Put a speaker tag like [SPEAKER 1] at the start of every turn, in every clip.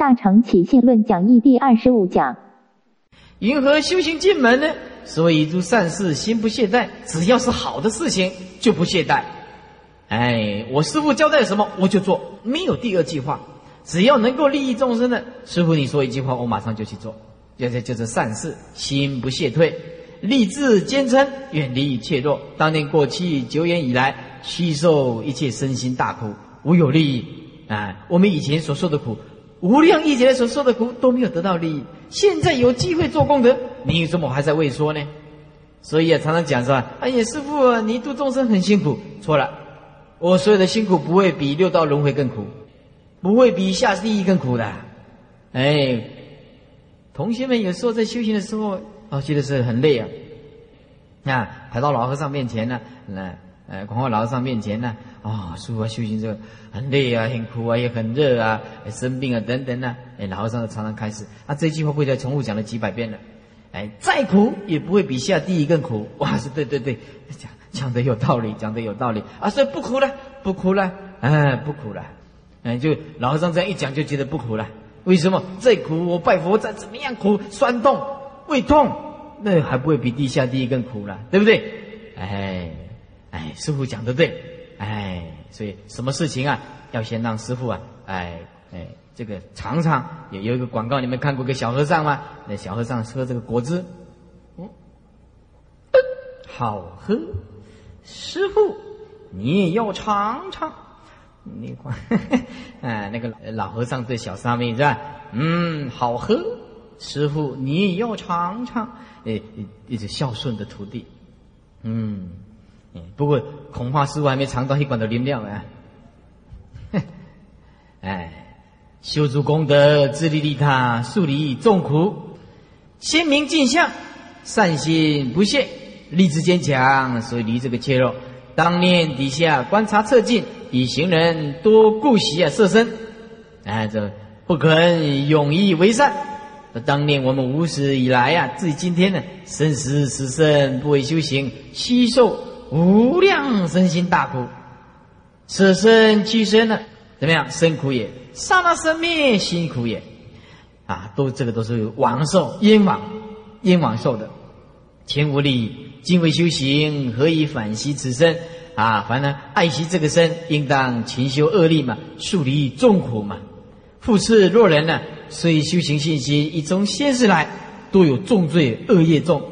[SPEAKER 1] 大乘起信论讲义第二十五讲。
[SPEAKER 2] 云何修行进门呢？所以诸善事心不懈怠，只要是好的事情就不懈怠。哎，我师父交代什么我就做，没有第二计划。只要能够利益众生的，师父你说一句话，我马上就去做。这这就是善事，心不懈退，立志坚贞，远离怯弱。当年过去久远以来，虚受一切身心大苦，无有利益。啊，我们以前所受的苦，无量亿劫所受的苦都没有得到利益。现在有机会做功德，你怎么还在畏缩呢？所以啊，常常讲是吧？哎呀，师父，你度众生很辛苦。错了。我所有的辛苦不会比六道轮回更苦，不会比下地狱更苦的。哎，同学们有时候在修行的时候，哦，觉得是很累啊。啊，排到老和尚面前呢，那哎，广化老和尚面前呢，啊，师父修行这个很累啊，很苦啊，也很热啊，生病啊等等呢。哎，老和尚常常开始，啊，这句话会再重复讲了几百遍了。哎，再苦也不会比下地狱更苦。哇，是对对对，讲。讲的有道理，讲的有道理啊！所以不苦了，不苦了，哎，不苦了，哎，就老和尚这样一讲，就觉得不苦了。为什么？再苦，我拜佛再怎么样苦，酸痛、胃痛，那还不会比地下地狱更苦了，对不对？哎，哎，师傅讲的对，哎，所以什么事情啊，要先让师傅啊，哎，哎，这个尝尝。有有一个广告，你们看过个小和尚吗？那小和尚喝这个果汁，嗯，好喝。师傅，你也要尝尝。你管，哎，那个老和尚对小沙弥是吧？嗯，好喝。师傅，你也要尝尝。哎，一直孝顺的徒弟。嗯，不过恐怕师傅还没尝到一管的灵量啊。哎，修足功德，自利利他，树离众苦，鲜明镜像，善心不懈。立志坚强，所以离这个怯弱。当念底下观察侧进，以行人多顾惜啊，色身，哎，这不肯勇毅为善。当念我们无始以来呀，自己今天呢，生死死生不为修行，吸受无量身心大苦，舍身屈身呢，怎么样？生苦也，刹那生灭辛苦也，啊，都这个都是王受冤枉冤枉受的，前无力。今为修行，何以反惜此身？啊，凡呢爱惜这个身，应当勤修恶力嘛，树立众苦嘛。复次，若人呢，虽修行信心，一从先世来，都有重罪恶业重，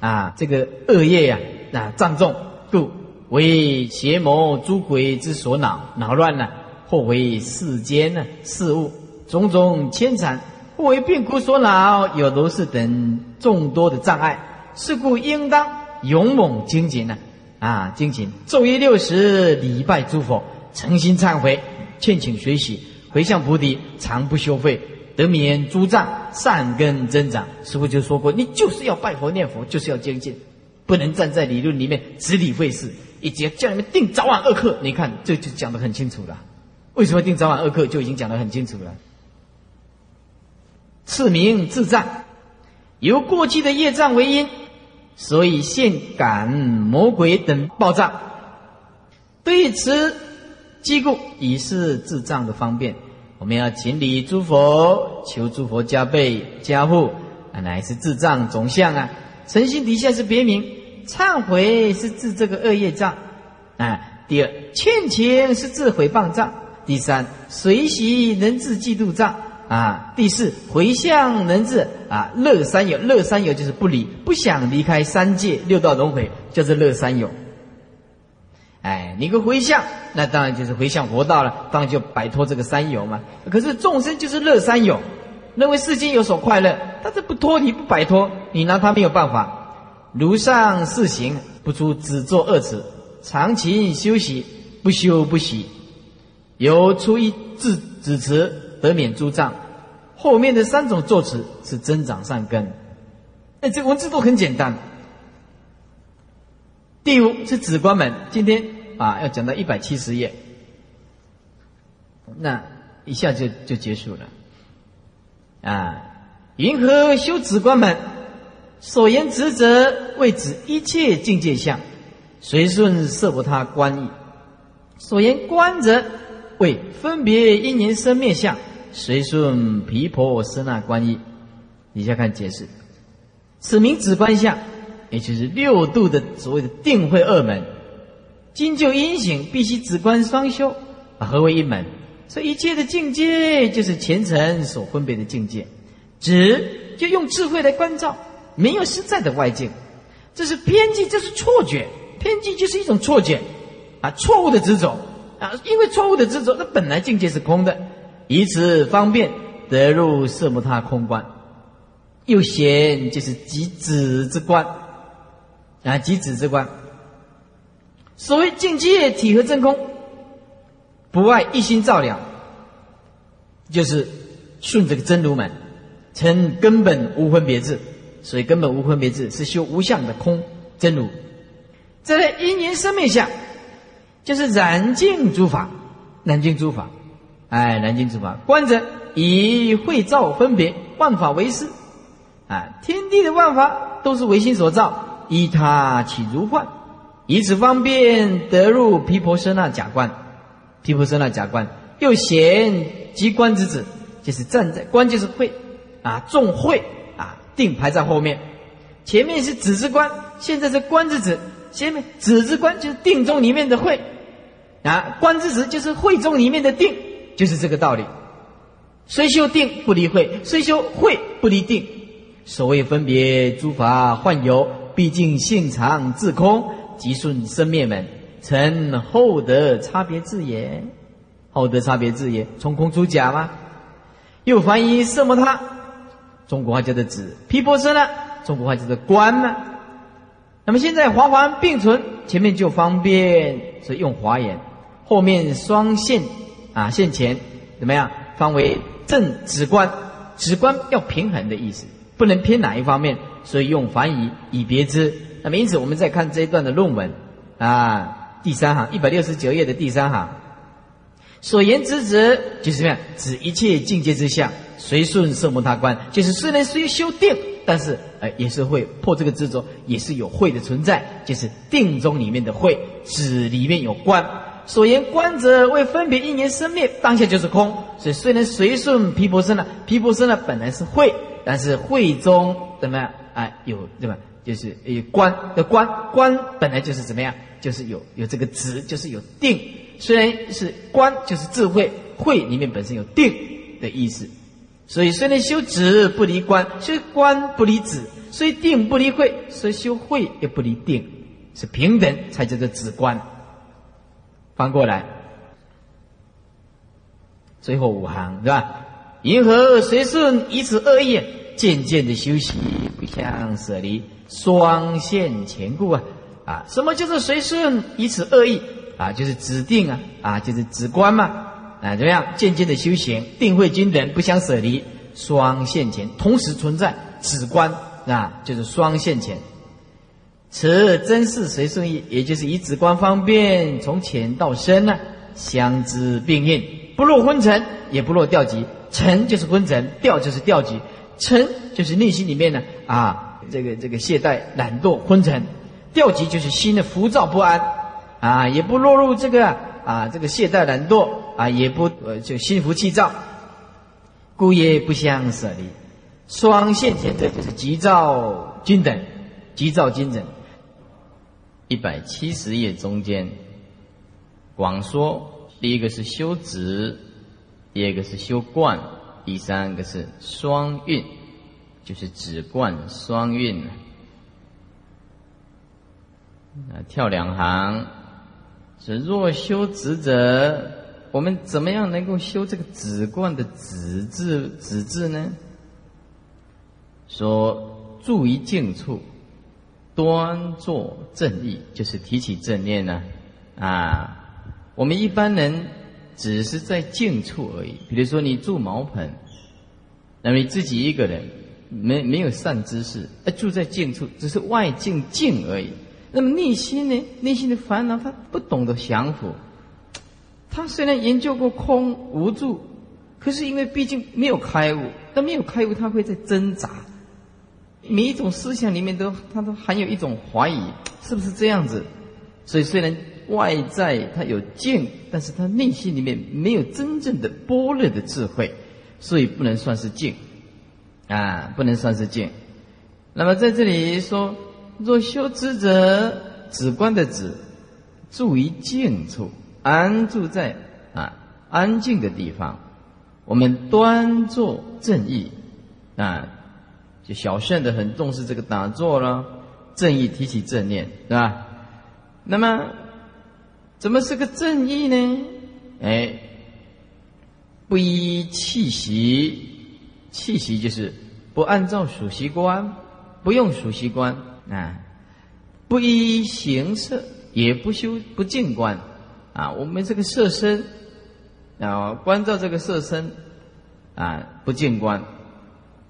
[SPEAKER 2] 啊，这个恶业呀，啊，障重，故为邪魔诸鬼之所恼，恼乱呢，或为世间呢事物种种牵缠，或为病苦所恼，有如是等众多的障碍，是故应当。勇猛精进呢，啊，精进昼夜六时礼拜诸佛，诚心忏悔，劝请学习，回向菩提，常不休费，得免诸障，善根增长。师傅就说过，你就是要拜佛念佛，就是要精进，不能站在理论里面只理会事，以及叫你们定早晚二课。你看，这就讲得很清楚了。为什么定早晚二课，就已经讲得很清楚了。次名自障，由过去的业障为因。所以现感魔鬼等报障，对此机故以示智障的方便。我们要勤礼诸佛，求诸佛加倍加护，啊，乃是智障总相啊。诚心底下是别名，忏悔是治这个恶业障啊。第二，欠钱是治毁谤障。第三，随喜能治嫉妒障。啊，第四回向能治啊，乐三有，乐三有就是不离，不想离开三界六道轮回，叫做乐三有。哎，你个回向，那当然就是回向佛道了，当然就摆脱这个三有嘛。可是众生就是乐三有，认为世间有所快乐，但是不脱离不摆脱，你拿他没有办法。如上四行，不出只作二词，长勤休息，不休不喜，由出一字子词。得免诸障，后面的三种作词是增长善根。哎，这文字都很简单。第五是止观门，今天啊要讲到一百七十页，那一下就就结束了。啊，云何修止观门？所言止者，为指一切境界相，随顺摄不他观意。所言观者。为分别因缘生灭相，随顺毗婆舍那观一。底下看解释，此名止观相，也就是六度的所谓的定慧二门。今就因行，必须止观双修，啊，合为一门。所以一切的境界，就是前尘所分别的境界。止就用智慧来关照，没有实在的外境，这是偏见，这是错觉。偏见就是一种错觉，啊，错误的执着，啊，因为错误的执着，那本来境界是空的，以此方便得入色摩他空观。又显就是即止之观，啊，即止之观。所谓境界体和真空，不外一心照亮，就是顺这个真如门，成根本无分别智。所以根本无分别智是修无相的空真如。再来因缘生灭相，就是染净诸法，染净诸法，哎，染净诸法。观者以会照分别万法为师。啊，天地的万法都是唯心所造，依他起如幻，以此方便得入毗婆舍那假观。毗婆舍那假观又显即观之子，就是站在观就是会啊，重会啊，定排在后面，前面是子之观，现在是观之子，前面子之观就是定中里面的会啊，观之子就是会中里面的定，就是这个道理。虽修定不离会，虽修会不离定。所谓分别诸法幻有，毕竟性常自空，即顺生灭门，成厚德差别字也。厚德差别字也，从空出假吗？又怀疑色摩他，中国话叫做子，毗婆舍呢，中国话叫做观嘛。那么现在华环并存，前面就方便，所以用华言，后面双线啊线前怎么样？方为正直观，直观要平衡的意思。不能偏哪一方面，所以用反以以别之。那么因此，我们再看这一段的论文啊，第三行一百六十九页的第三行，所言之指就是什么？指一切境界之相，随顺圣摩他观，就是虽然虽修定，但是哎，也是会破这个执着，也是有慧的存在，就是定中里面的慧，指里面有观。所言观者为分别一年生灭，当下就是空。所以虽然随顺皮婆舍那，毗婆舍那本来是慧。但是会中怎么样？啊，有对吧？就是有观的观观本来就是怎么样？就是有有这个执，就是有定。虽然是观，就是智慧慧里面本身有定的意思。所以虽然修止不离观，修观不离止，虽定不离慧，所以修慧也不离定，是平等才叫做止观。翻过来，最后五行是吧？银河随顺，以此恶业，渐渐的修习，不相舍离，双线前顾啊！啊，什么叫做随顺？以此恶意啊，就是指定啊，啊，就是指观嘛，啊，怎么样？渐渐的修行，定慧均等，不相舍离，双线前同时存在，指观啊，就是双线前。此真是随顺意，也就是以指观方便，从浅到深呢，相知并应，不落昏沉，也不落掉级。沉就是昏沉，掉就是掉级，沉就是内心里面呢啊，这个这个懈怠、懒惰、昏沉，掉级就是心的浮躁不安，啊，也不落入这个啊这个懈怠、懒惰啊，也不呃就心浮气躁，故也不相舍离。双线前者就是急躁均等，急躁均等。一百七十页中间广说，第一个是修止。第二个是修观，第三个是双运，就是止观双运。啊，跳两行，是若修止者，我们怎么样能够修这个止观的止字止字呢？说住于静处，端坐正意，就是提起正念呢。啊，我们一般人。只是在静处而已。比如说，你住茅棚，那么你自己一个人，没没有善知识，哎，住在静处，只是外境静而已。那么内心呢？内心的烦恼，他不懂得降服。他虽然研究过空无助，可是因为毕竟没有开悟，但没有开悟，他会在挣扎。每一种思想里面都，他都含有一种怀疑，是不是这样子？所以虽然。外在他有见，但是他内心里面没有真正的般若的智慧，所以不能算是见，啊，不能算是静。那么在这里说，若修之者，止观的止，住于静处，安住在啊安静的地方。我们端坐正义，啊，就小圣的很重视这个打坐了，正义提起正念，是吧？那么，怎么是个正义呢？哎，不依气息，气息就是不按照属习观，不用属习观啊，不依形色，也不修不净观啊，我们这个色身。啊，关照这个色身，啊，不见观，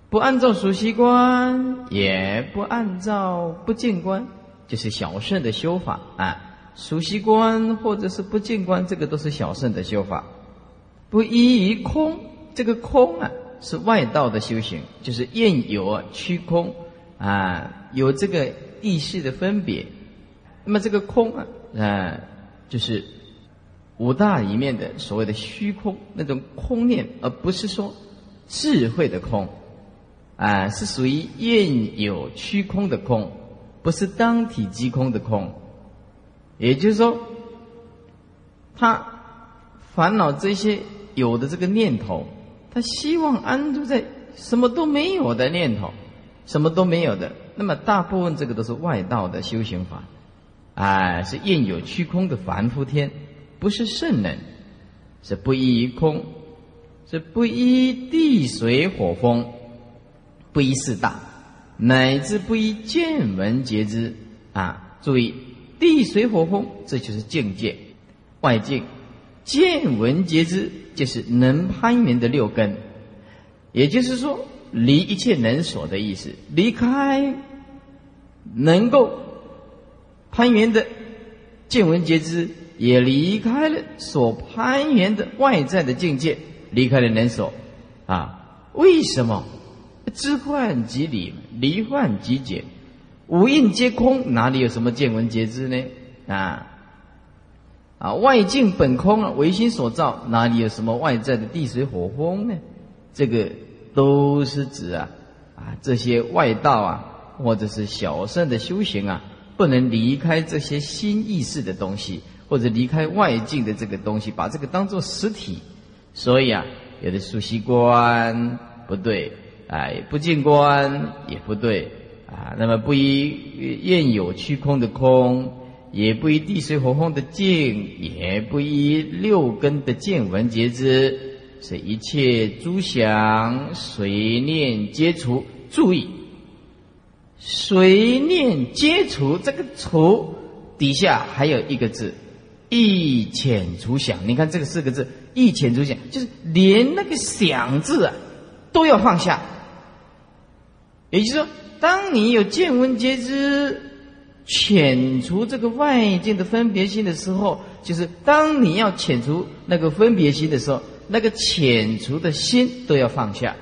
[SPEAKER 2] 不按照熟悉观，也不按照不见观，就是小圣的修法啊。熟悉观或者是不见观，这个都是小圣的修法。不依于空，这个空啊，是外道的修行，就是厌有啊，虚空啊，有这个意识的分别。那么这个空啊，啊，就是。五大里面的所谓的虚空，那种空念，而不是说智慧的空，啊，是属于厌有虚空的空，不是当体即空的空。也就是说，他烦恼这些有的这个念头，他希望安住在什么都没有的念头，什么都没有的。那么大部分这个都是外道的修行法，啊，是厌有虚空的凡夫天。不是圣人，是不依于空，是不依地水火风，不依四大，乃至不依见闻觉知啊！注意，地水火风，这就是境界，外境；见闻觉知，就是能攀缘的六根，也就是说，离一切能所的意思，离开能够攀缘的见闻觉知。也离开了所攀缘的外在的境界，离开了能所，啊，为什么？知幻即理，离幻即解，五蕴皆空，哪里有什么见闻觉知呢？啊，啊，外境本空啊，唯心所造，哪里有什么外在的地水火风呢？这个都是指啊，啊，这些外道啊，或者是小圣的修行啊，不能离开这些新意识的东西。或者离开外境的这个东西，把这个当做实体，所以啊，有的熟悉观不对，哎，不净观也不对啊。那么不依愿有虚空的空，也不依地水火风的静，也不依六根的见闻觉知，是一切诸想随念皆除。注意，随念皆除，这个除底下还有一个字。一遣除想，你看这个四个字，一遣除想，就是连那个想字啊，都要放下。也就是说，当你有见闻觉知，遣除这个外境的分别心的时候，就是当你要遣除那个分别心的时候，那个遣除的心都要放下。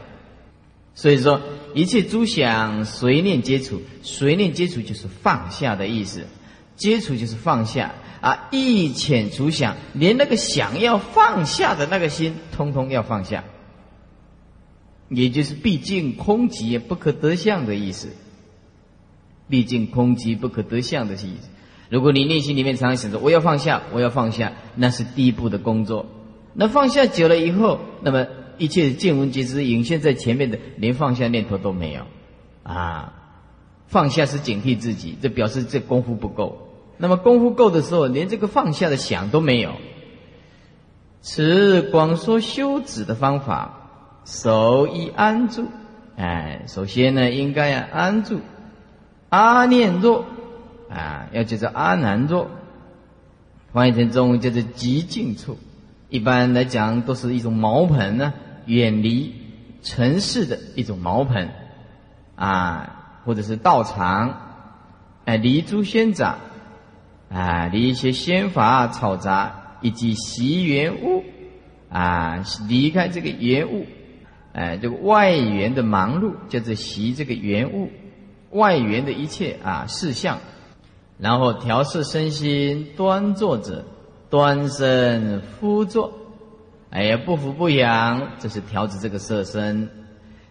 [SPEAKER 2] 所以说，一切诸想随念接触，随念接触就是放下的意思，接触就是放下。啊！一遣除想，连那个想要放下的那个心，通通要放下。也就是毕竟空寂不可得相的意思。毕竟空寂不可得相的意思。如果你内心里面常常想着我要放下，我要放下，那是第一步的工作。那放下久了以后，那么一切见闻觉知隐现在前面的，连放下念头都没有。啊，放下是警惕自己，这表示这功夫不够。那么功夫够的时候，连这个放下的想都没有。此广说修止的方法，首以安住。哎，首先呢，应该要安住。阿念若啊，要叫做阿难若。翻译成中文叫做极静处。一般来讲，都是一种茅棚呢，远离尘世的一种茅棚啊，或者是道场，哎，离诸仙长。啊，离一些仙法草杂以及习缘物，啊，离开这个缘物，哎，这个外缘的忙碌叫做习这个缘物，外缘的一切啊事项，然后调试身心，端坐着，端身敷坐，哎呀，不服不养，这是调制这个色身。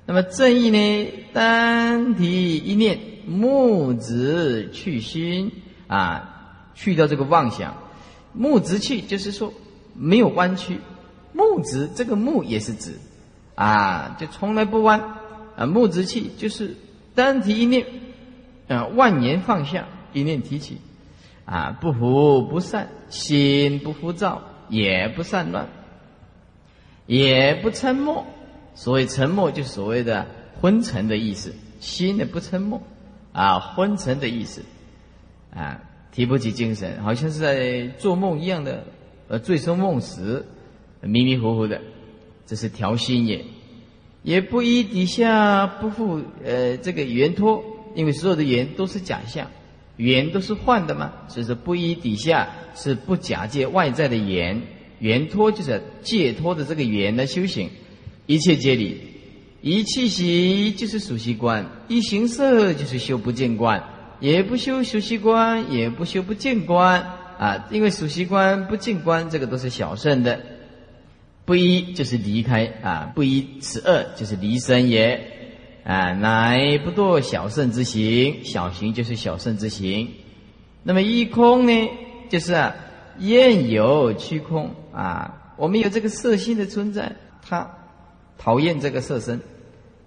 [SPEAKER 2] 那么正义呢？单提一念，木直去心啊，去掉这个妄想。木直去就是说没有弯曲，木直这个木也是直啊，就从来不弯啊。木直气就是单提一念，啊，万年放下，一念提起。啊，不浮不散，心不浮躁，也不散乱，也不沉默。所谓沉默，就所谓的昏沉的意思。心的不沉默，啊，昏沉的意思，啊，提不起精神，好像是在做梦一样的，呃，醉生梦死，迷迷糊糊的，这是调心也。也不依底下不负呃这个圆托，因为所有的圆都是假象。缘都是幻的嘛，所以说不依底下是不假借外在的缘，缘托就是借托的这个缘来修行，一切皆理，一气息就是熟悉观，一行色就是修不见观，也不修熟悉观，也不修不见观。啊，因为熟悉观不见观这个都是小圣的，不依就是离开啊，不依此二就是离身也。啊，乃不堕小圣之行，小行就是小圣之行。那么一空呢，就是啊，厌有虚空啊。我们有这个色心的存在，他讨厌这个色身，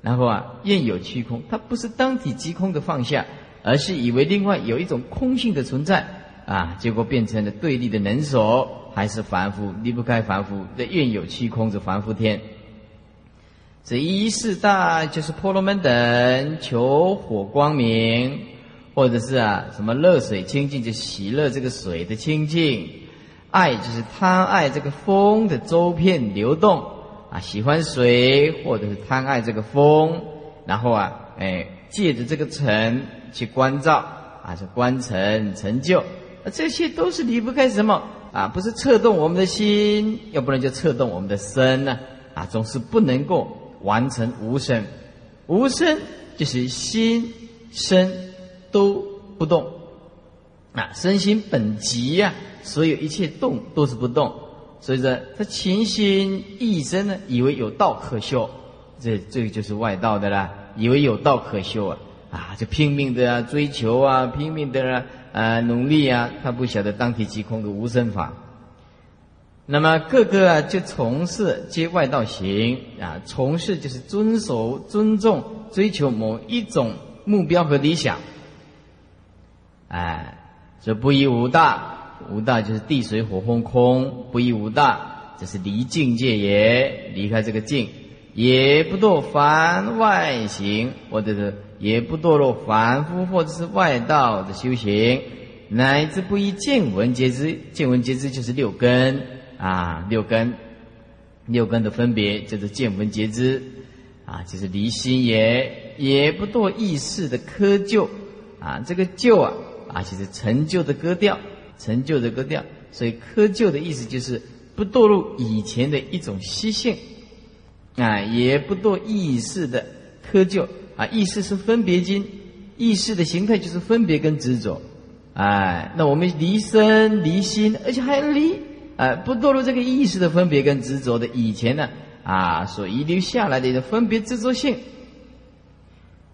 [SPEAKER 2] 然后啊，厌有虚空，他不是当体即空的放下，而是以为另外有一种空性的存在啊，结果变成了对立的能所，还是凡夫离不开凡夫的愿有虚空这凡夫天。这一世大就是婆罗门等求火光明，或者是啊什么热水清净就喜乐这个水的清净，爱就是贪爱这个风的周遍流动啊喜欢水或者是贪爱这个风，然后啊哎借着这个尘去关照啊是观尘成就，这些都是离不开什么啊不是策动我们的心，要不然就策动我们的身呢啊总是不能够。完成无声，无声就是心身都不动。啊，身心本极呀，所有一切动都是不动，所以说他情心一生呢，以为有道可修，这这个就是外道的啦，以为有道可修啊。啊，就拼命的追求啊，拼命的啊努力啊，他不晓得当体即空的无生法。那么各个，就从事皆外道行啊，从事就是遵守、尊重、追求某一种目标和理想。哎，这不依无大，无大就是地水火风空，不依无大，这是离境界也，离开这个境，也不堕凡外行，或者是也不堕落凡夫或者是外道的修行，乃至不依见闻皆知，见闻皆知就是六根。啊，六根，六根的分别就是见闻觉知，啊，就是离心也，也不堕意识的窠臼，啊，这个臼啊，啊，就是成就的割掉，成就的割掉，所以窠臼的意思就是不堕入以前的一种习性，啊，也不堕意识的窠臼，啊，意识是分别经，意识的形态就是分别跟执着，哎，那我们离身离心，而且还离。呃，不堕入这个意识的分别跟执着的以前呢，啊，所遗留下来的一个分别执着性，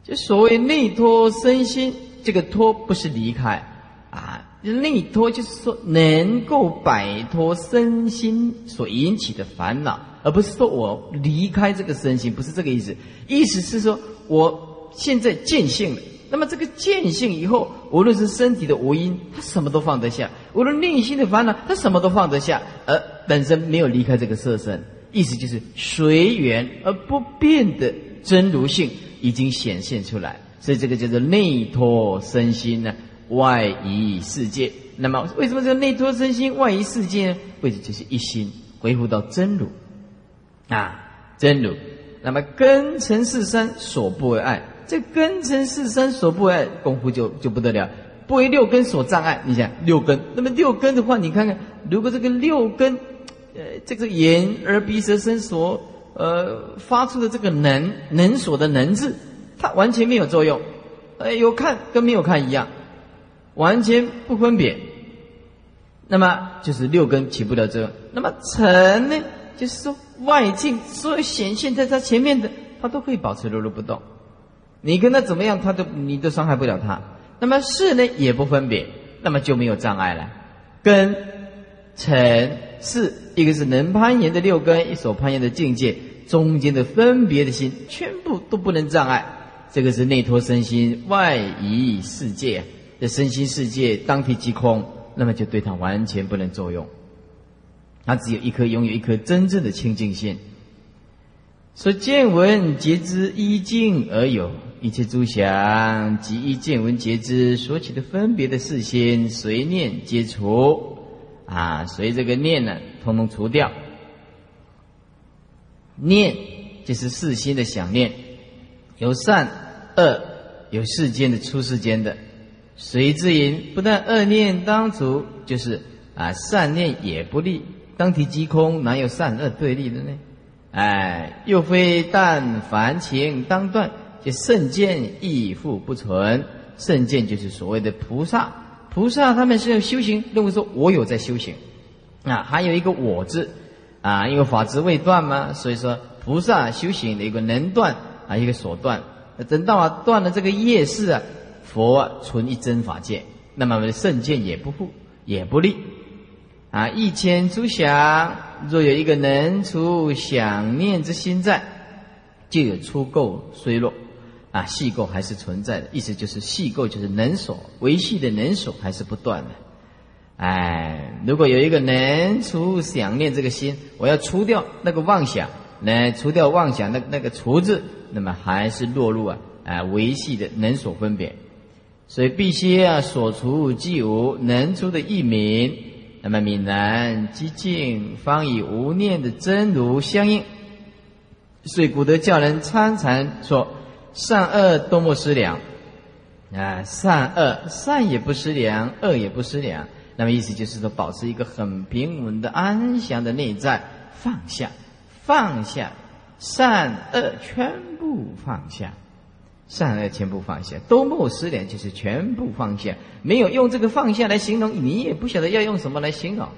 [SPEAKER 2] 就所谓内脱身心，这个脱不是离开，啊，内脱就是说能够摆脱身心所引起的烦恼，而不是说我离开这个身心，不是这个意思，意思是说我现在见性了。那么这个见性以后，无论是身体的无因，他什么都放得下；无论内心的烦恼，他什么都放得下，而本身没有离开这个色身。意思就是随缘而不变的真如性已经显现出来，所以这个叫做内托身心呢，外移世界。那么为什么叫内托身心，外移世界呢？为的就是一心恢复到真如啊，真如。那么根尘世身所不为爱。这根尘四身所不爱功夫就就不得了，不为六根所障碍。你想六根，那么六根的话，你看看，如果这个六根，呃，这个眼耳鼻舌身所呃发出的这个能能所的能字，它完全没有作用，呃，有看跟没有看一样，完全不分别。那么就是六根起不了作用。那么尘呢，就是说外境所有显现在它前面的，它都可以保持如如不动。你跟他怎么样，他都你都伤害不了他。那么是呢也不分别，那么就没有障碍了。根、尘、是一个是能攀岩的六根，一所攀岩的境界，中间的分别的心，全部都不能障碍。这个是内托身心，外移世界。这身心世界当体即空，那么就对他完全不能作用。他只有一颗拥有一颗真正的清净心。说见闻皆知一境而有，一切诸想即一见闻皆知所起的分别的事心，随念皆除啊，随这个念呢，通通除掉。念就是世心的想念，有善恶，有世间的出世间的，随之言不但恶念当除，就是啊善念也不利。当体即空，哪有善恶对立的呢？哎，又非但凡情当断，就圣见亦复不存。圣见就是所谓的菩萨，菩萨他们是要修行，认为说我有在修行，啊，还有一个我字，啊，因为法执未断嘛，所以说菩萨修行的一个能断啊，一个所断。等到啊断了这个业事啊，佛存一真法界，那么圣见也不复，也不利。啊，一千诸想，若有一个能除想念之心在，就有出垢衰落，啊，细垢还是存在的。意思就是细垢就是能所维系的能所还是不断的。哎，如果有一个能除想念这个心，我要除掉那个妄想，来除掉妄想那那个除字，那么还是落入啊啊维系的能所分别，所以必须啊所除即无能除的一名。那么闽南寂静，方以无念的真如相应。所以古德教人参禅说：“善恶都莫失良。”啊，善恶善也不失良，恶也不失良。那么意思就是说，保持一个很平稳的安详的内在，放下，放下，善恶全部放下。善恶全部放下，多莫失联，就是全部放下。没有用这个放下来形容，你也不晓得要用什么来形容。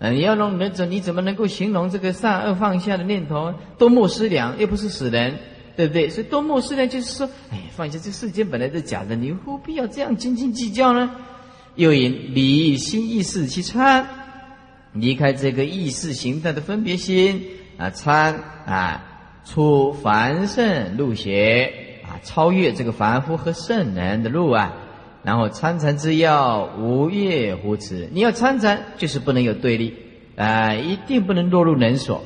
[SPEAKER 2] 嗯，你要弄那怎你怎么能够形容这个善恶放下的念头？多莫失良，又不是死人，对不对？所以多莫失良就是说，哎，放下这世间本来是假的，你何必要这样斤斤计较呢？又引离心意识去参，离开这个意识形态的分别心啊，参啊，出凡圣入邪啊。超越这个凡夫和圣人的路啊，然后参禅之要无越乎此。你要参禅，就是不能有对立，啊，一定不能落入人所，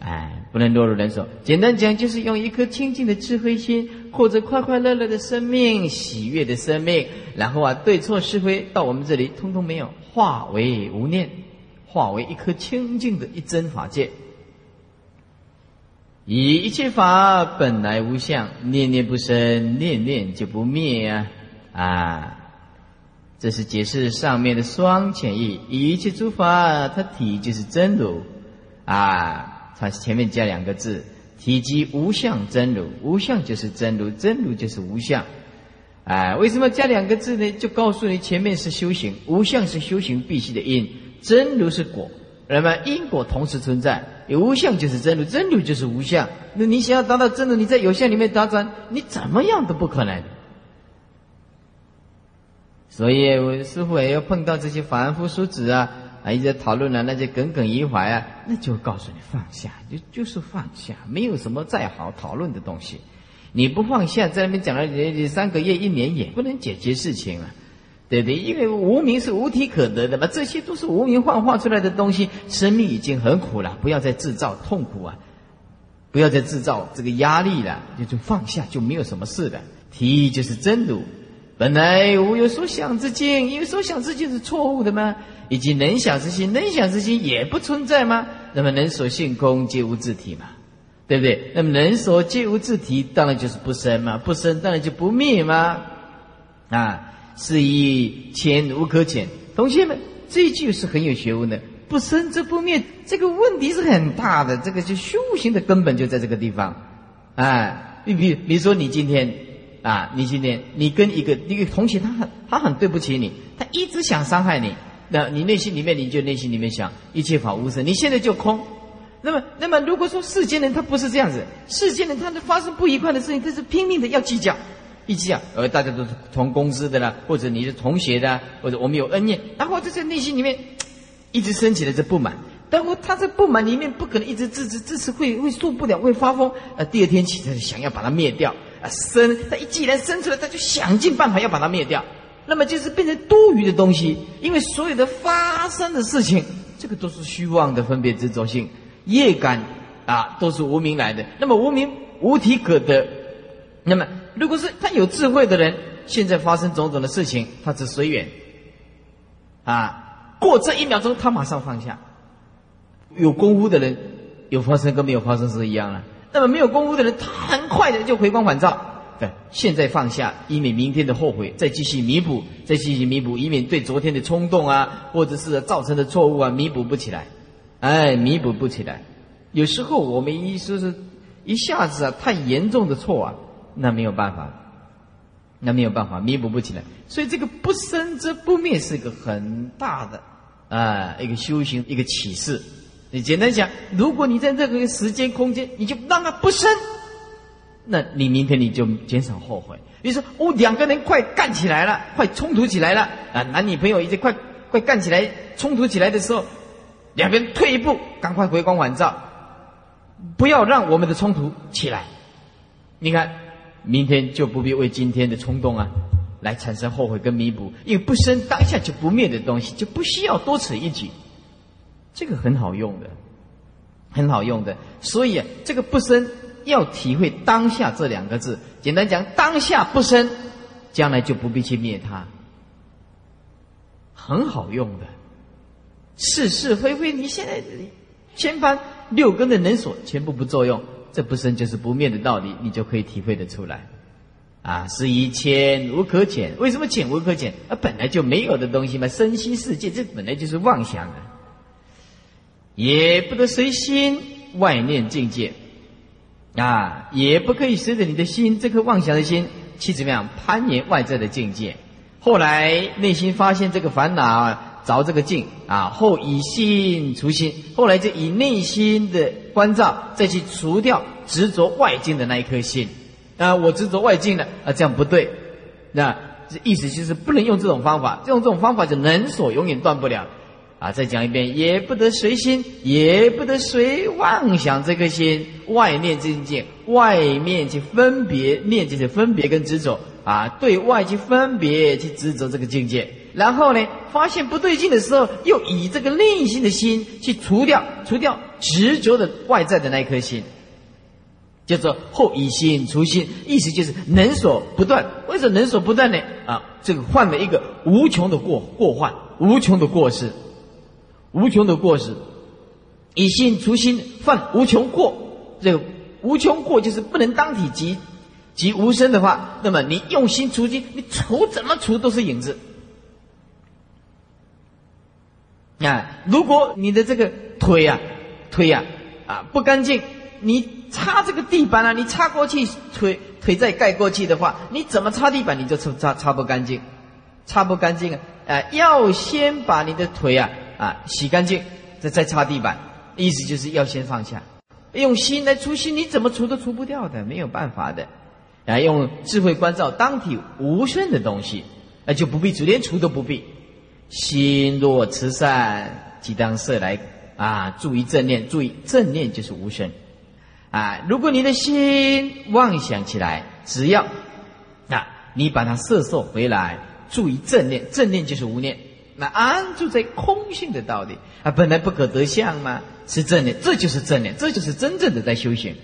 [SPEAKER 2] 哎，不能落入人手。简单讲，就是用一颗清净的智慧心，或者快快乐乐的生命、喜悦的生命，然后啊，对错是非到我们这里通通没有，化为无念，化为一颗清净的一真法界。以一切法本来无相，念念不生，念念就不灭啊！啊，这是解释上面的双浅义。以一切诸法，它体就是真如啊，它前面加两个字，体积无相真如，无相就是真如，真如就是无相。哎，为什么加两个字呢？就告诉你前面是修行，无相是修行必须的因，真如是果。那么因果同时存在，有无相就是真如，真如就是无相。那你想要达到真如，你在有相里面打转，你怎么样都不可能。所以，我师傅也要碰到这些凡夫俗子啊，还，一直在讨论啊，那些耿耿于怀啊，那就告诉你放下，就就是放下，没有什么再好讨论的东西。你不放下，在那边讲了三个月、一年，也不能解决事情啊。对不对？因为无名是无体可得的嘛，这些都是无名幻化出来的东西。生命已经很苦了，不要再制造痛苦啊！不要再制造这个压力了，就就放下，就没有什么事的。体就是真如，本来无有所想之境，因为所想之境是错误的吗？以及能想之心，能想之心也不存在吗？那么能所性空，皆无自体嘛，对不对？那么能所皆无自体，当然就是不生嘛，不生当然就不灭嘛，啊！是以浅无可浅，同学们，这一句是很有学问的。不生则不灭，这个问题是很大的。这个就修行的根本就在这个地方。啊，你比比如说你今天啊，你今天你跟一个一个同学，他很他很对不起你，他一直想伤害你，那你内心里面你就内心里面想一切法无生，你现在就空，那么，那么如果说世间人他不是这样子，世间人他的发生不愉快的事情，他是拼命的要计较，一计较，而大家都是同公司的啦，或者你是同学的，或者我们有恩怨，然后就在内心里面一直升起了这不满。但我他在不满里面不可能一直支持支持，会会受不了，会发疯。呃，第二天起他想要把它灭掉。啊，生他一既然生出来，他就想尽办法要把它灭掉。那么就是变成多余的东西，因为所有的发生的事情，这个都是虚妄的分别执着性。业感啊，都是无名来的。那么无名无体可得。那么如果是他有智慧的人，现在发生种种的事情，他只随缘。啊，过这一秒钟，他马上放下。有功夫的人，有发生跟没有发生是一样了。那么没有功夫的人，他很快的就回光返照。对，现在放下，以免明天的后悔，再继续弥补，再继续弥补，以免对昨天的冲动啊，或者是造成的错误啊，弥补不起来。哎，弥补不起来。有时候我们一说是，一下子啊，太严重的错啊，那没有办法，那没有办法弥补不起来。所以这个不生则不灭是一个很大的啊一个修行一个启示。你简单讲，如果你在这个时间空间，你就让它不生，那你明天你就减少后悔。比如说，哦，两个人快干起来了，快冲突起来了啊，男女朋友已经快快干起来，冲突起来的时候。两边退一步，赶快回光返照，不要让我们的冲突起来。你看，明天就不必为今天的冲动啊，来产生后悔跟弥补，因为不生当下就不灭的东西，就不需要多此一举。这个很好用的，很好用的。所以啊，这个不生要体会当下这两个字。简单讲，当下不生，将来就不必去灭它，很好用的。是是非非，你现在千般六根的能所全部不作用，这不生就是不灭的道理，你就可以体会得出来。啊，是一浅无可浅，为什么浅无可浅？啊，本来就没有的东西嘛，身心世界这本来就是妄想的，也不得随心外念境界，啊，也不可以随着你的心这颗妄想的心去怎么样攀岩外在的境界。后来内心发现这个烦恼。着这个境啊，后以心除心，后来就以内心的关照再去除掉执着外境的那一颗心啊，我执着外境的啊，这样不对，那这意思就是不能用这种方法，用这种方法就能所永远断不了啊。再讲一遍，也不得随心，也不得随妄想这颗心外念境界，外面去分别念就是分别跟执着啊，对外去分别去执着这个境界。然后呢，发现不对劲的时候，又以这个内心的心去除掉、除掉执着的外在的那一颗心，叫做后以心除心，意思就是能所不断。为什么能所不断呢？啊，这个犯了一个无穷的过过患，无穷的过失，无穷的过失，以心除心，犯无穷过。这个无穷过就是不能当体即即无声的话，那么你用心除心，你除怎么除都是影子。啊，如果你的这个腿呀，腿呀，啊不干净，你擦这个地板啊，你擦过去，腿腿再盖过去的话，你怎么擦地板你就擦擦擦不干净，擦不干净啊！啊，要先把你的腿啊啊洗干净，再再擦地板，意思就是要先放下，用心来除心，你怎么除都除不掉的，没有办法的，啊，用智慧关照当体无声的东西，那就不必除，连除都不必。心若慈善，即当摄来啊！注意正念，注意正念就是无声啊！如果你的心妄想起来，只要啊，你把它摄受回来，注意正念，正念就是无念。那安住在空性的道理啊，本来不可得相吗？是正念，这就是正念，这就是真正的在修行。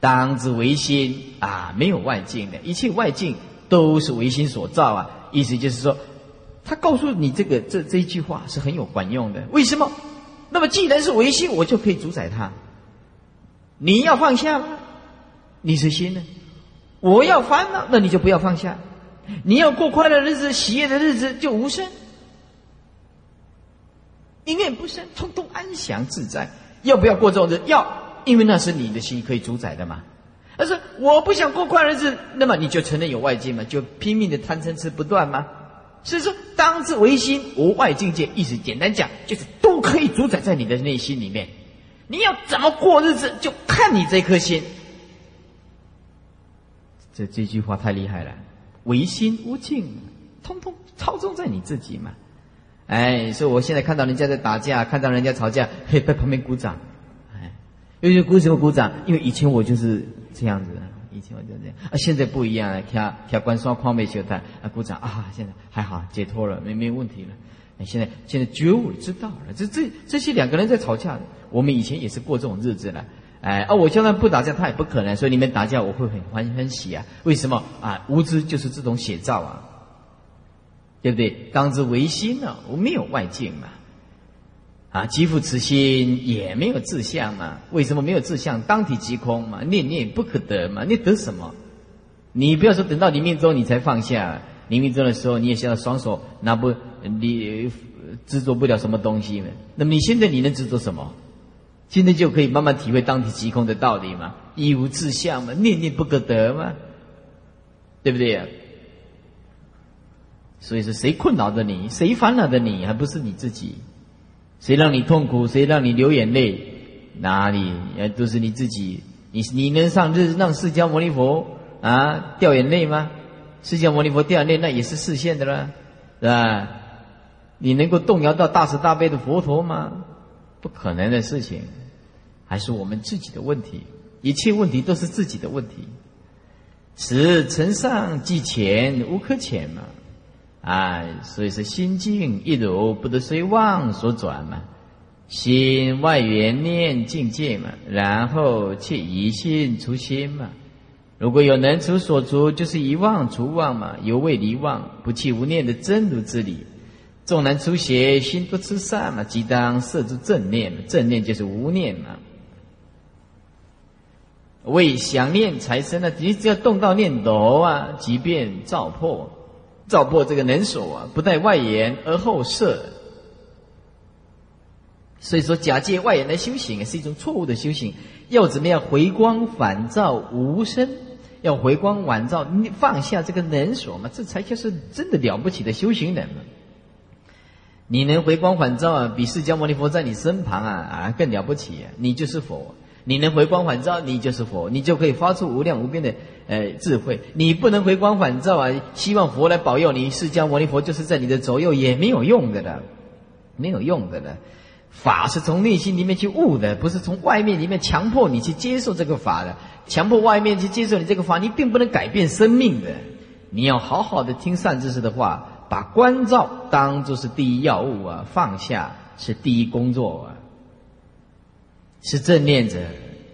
[SPEAKER 2] 当知唯心啊，没有外境的，一切外境都是唯心所造啊！意思就是说。他告诉你这个这这一句话是很有管用的，为什么？那么既然是唯心，我就可以主宰他。你要放下？你是心呢？我要烦恼，那你就不要放下。你要过快乐日子、喜悦的日子，就无声，一念不生，通通安详自在。要不要过这种日子？要，因为那是你的心可以主宰的嘛。但是我不想过快日子，那么你就承认有外境嘛，就拼命的贪嗔痴不断吗？所以说，当之唯心，无外境界。意思简单讲，就是都可以主宰在你的内心里面。你要怎么过日子，就看你这颗心。这这句话太厉害了，唯心无境，通通操纵在你自己嘛。哎，所以我现在看到人家在打架，看到人家吵架，嘿，在旁边鼓掌。哎，因为鼓什么鼓掌？因为以前我就是这样子的，以前我就这样啊，现在不一样了，跳跳关双框没修台啊，鼓掌啊，现在还好，解脱了，没没问题了。哎，现在现在觉悟知道了，这这这些两个人在吵架，我们以前也是过这种日子了。哎，啊，我就算不打架，他也不可能，所以你们打架我会很欢很喜啊。为什么啊？无知就是这种写照啊。对不对？当之唯心呢？我没有外境嘛，啊，即复此心也没有自相嘛。为什么没有自相？当体即空嘛，念念不可得嘛。你得什么？你不要说等到临命终你才放下，临命终的时候你也想要双手拿不你执着不了什么东西嘛。那么你现在你能执着什么？现在就可以慢慢体会当体即空的道理嘛，一无自相嘛，念念不可得嘛，对不对？所以是谁困扰着你？谁烦恼着你？还不是你自己？谁让你痛苦？谁让你流眼泪？哪里？也都是你自己。你你能上日让释迦牟尼佛啊掉眼泪吗？释迦牟尼佛掉眼泪，那也是视线的了，是吧？你能够动摇到大慈大悲的佛陀吗？不可能的事情，还是我们自己的问题。一切问题都是自己的问题。此承上继前，无可浅嘛。哎，所以是心境一如不得随妄所转嘛，心外缘念境界嘛，然后去疑心除心嘛。如果有能除所除，就是遗忘除妄嘛，犹未离妄，不弃无念的真如之理。纵然出邪，心不持善嘛，即当摄住正念，正念就是无念嘛。为想念财生呢，你只要动到念头啊，即便造破。照破这个能所啊，不带外延而后设。所以说，假借外延来修行是一种错误的修行。要怎么样回光返照无声？要回光返照，你放下这个能所嘛，这才就是真的了不起的修行人嘛。你能回光返照啊，比释迦牟尼佛在你身旁啊啊更了不起！你就是佛。你能回光返照，你就是佛，你就可以发出无量无边的呃智慧。你不能回光返照啊，希望佛来保佑你，释迦牟尼佛就是在你的左右也没有用的了，没有用的了。法是从内心里面去悟的，不是从外面里面强迫你去接受这个法的。强迫外面去接受你这个法，你并不能改变生命的。你要好好的听善知识的话，把关照当做是第一要务啊，放下是第一工作啊。是正念者，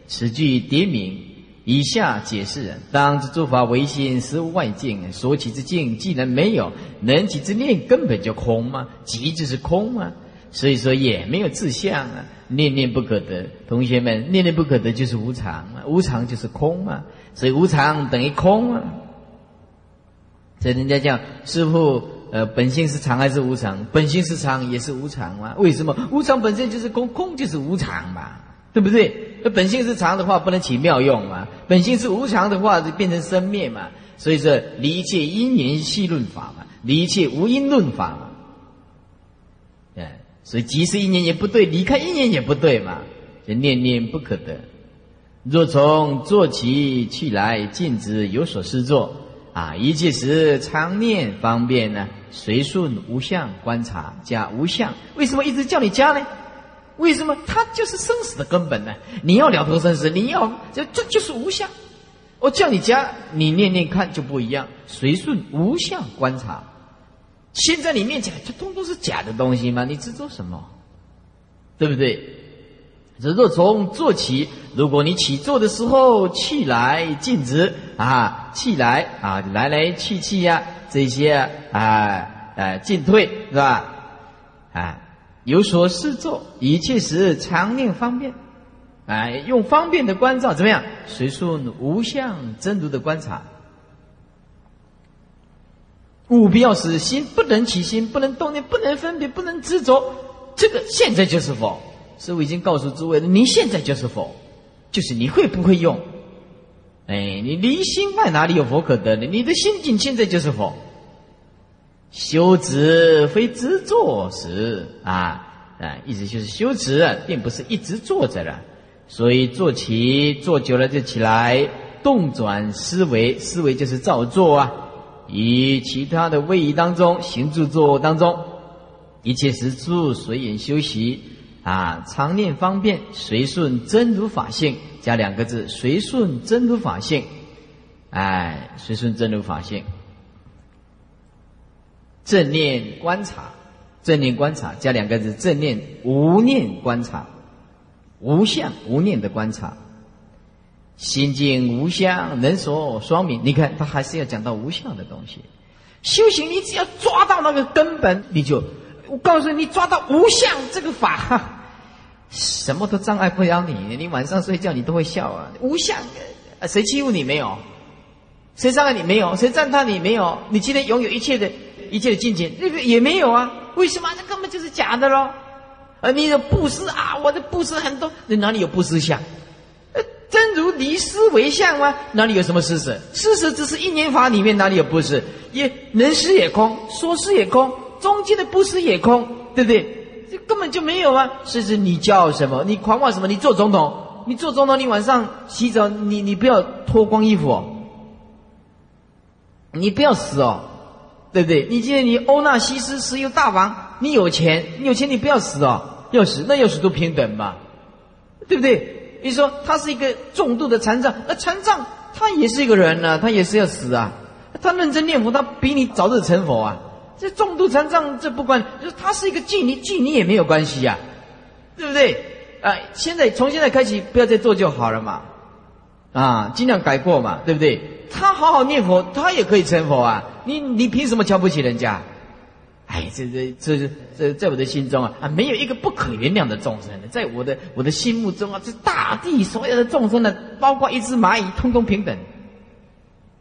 [SPEAKER 2] 此句叠名。以下解释：当知诸法唯心，实无外境。所起之境既然没有，能起之念根本就空吗？即就是空吗？所以说也没有自相啊，念念不可得。同学们，念念不可得就是无常啊，无常就是空嘛。所以无常等于空啊。所以人家讲师傅，呃，本性是常还是无常？本性是常也是无常嘛？为什么？无常本身就是空，空就是无常嘛。对不对？那本性是常的话，不能起妙用嘛。本性是无常的话，就变成生灭嘛。所以说，离一切因缘系论法嘛，离一切无因论法嘛。哎，所以即使因缘也不对，离开因缘也不对嘛。就念念不可得。若从坐起去来，静止有所思作啊，一切时常念方便呢，随顺无相观察加无相。为什么一直叫你加呢？为什么？它就是生死的根本呢？你要了脱生死，你要这这就是无相。我叫你加，你念念看就不一样。随顺无相观察，现在你面前这通通是假的东西吗？你执着什么？对不对？只若从坐起，如果你起坐的时候气来静止啊，气来啊，来来去去呀，这些啊啊进退是吧？啊。有所事做，一切时常念方便，哎，用方便的关照怎么样？随顺无相真如的观察，务必要使心不能起心，不能动念，不能分别，不能执着。这个现在就是佛，师父已经告诉诸位了，你现在就是佛，就是你会不会用？哎，你离心外哪里有佛可得呢？你的心境现在就是佛。修止非执着时啊，啊，意思就是修持，并不是一直坐着了，所以坐起坐久了就起来，动转思维，思维就是照做啊。以其他的位移当中，行住坐当中，一切时处随缘修习啊，常念方便，随顺真如法性，加两个字，随顺真如法性，哎，随顺真如法性，正念观察。正念观察加两个字，正念无念观察，无相无念的观察，心境无相，能所双明。你看，他还是要讲到无相的东西。修行，你只要抓到那个根本，你就我告诉你，抓到无相这个法，什么都障碍不了你。你晚上睡觉，你都会笑啊。无相，谁欺负你没有？谁伤害你没有？谁赞叹你没有？你今天拥有一切的一切的境界，那个也没有啊。为什么？这根本就是假的喽！而你的布施啊，我的布施很多，你哪里有布施相？呃，真如离思为相吗？哪里有什么施舍？施舍只是一念法里面哪里有布施？也能施也空，说施也空，中间的布施也空，对不对？这根本就没有啊！甚至你叫什么？你狂妄什么？你做总统，你做总统，你晚上洗澡，你你不要脱光衣服，你不要死哦。对不对？你今天你欧纳西斯石油大王，你有钱，你有钱，你不要死哦，要死那要死都平等嘛，对不对？你说他是一个重度的残障，那残障他也是一个人呢，他也是要死啊。他认真念佛，他比你早日成佛啊。这重度残障这不关，就他是一个妓女，妓女也没有关系呀，对不对？哎，现在从现在开始不要再做就好了嘛，啊，尽量改过嘛，对不对？他好好念佛，他也可以成佛啊！你你凭什么瞧不起人家？哎，这这这这，在我的心中啊啊，没有一个不可原谅的众生，在我的我的心目中啊，这大地所有的众生呢，包括一只蚂蚁，通通平等。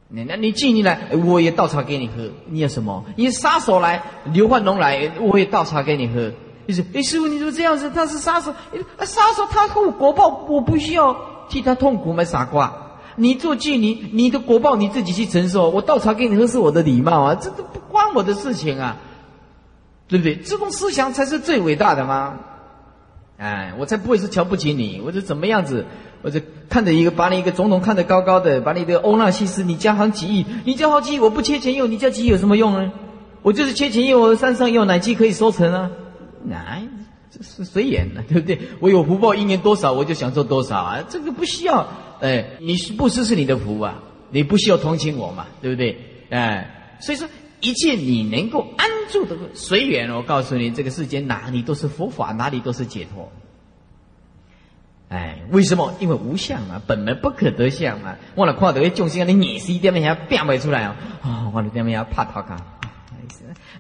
[SPEAKER 2] 你那你进来，我也倒茶给你喝。你要什么？你杀手来，刘焕龙来，我也倒茶给你喝。你说，哎，师傅，你说这样子，他是杀手，杀手他和我果报，我不需要替他痛苦吗？傻瓜！你做妓女，你的果报你自己去承受。我倒茶给你喝是我的礼貌啊，这都不关我的事情啊，对不对？这种思想才是最伟大的吗？哎，我才不会是瞧不起你，我这怎么样子？我这看着一个把你一个总统看得高高的，把你的欧纳西斯，你家好几亿，你家好几亿，我不缺钱用，你家几亿有什么用呢？我就是缺钱用，我山上用奶鸡可以收成啊，奶。是随缘的，对不对？我有福报，一年多少我就享受多少啊！这个不需要，哎，你不施是你的福啊，你不需要同情我嘛，对不对？哎，所以说一切你能够安住的随缘，我告诉你，这个世间哪里都是佛法，哪里都是解脱。哎，为什么？因为无相啊，本门不可得相啊。我来看到一众生，你眼是一点点变不出来啊！啊，我的点点怕他干。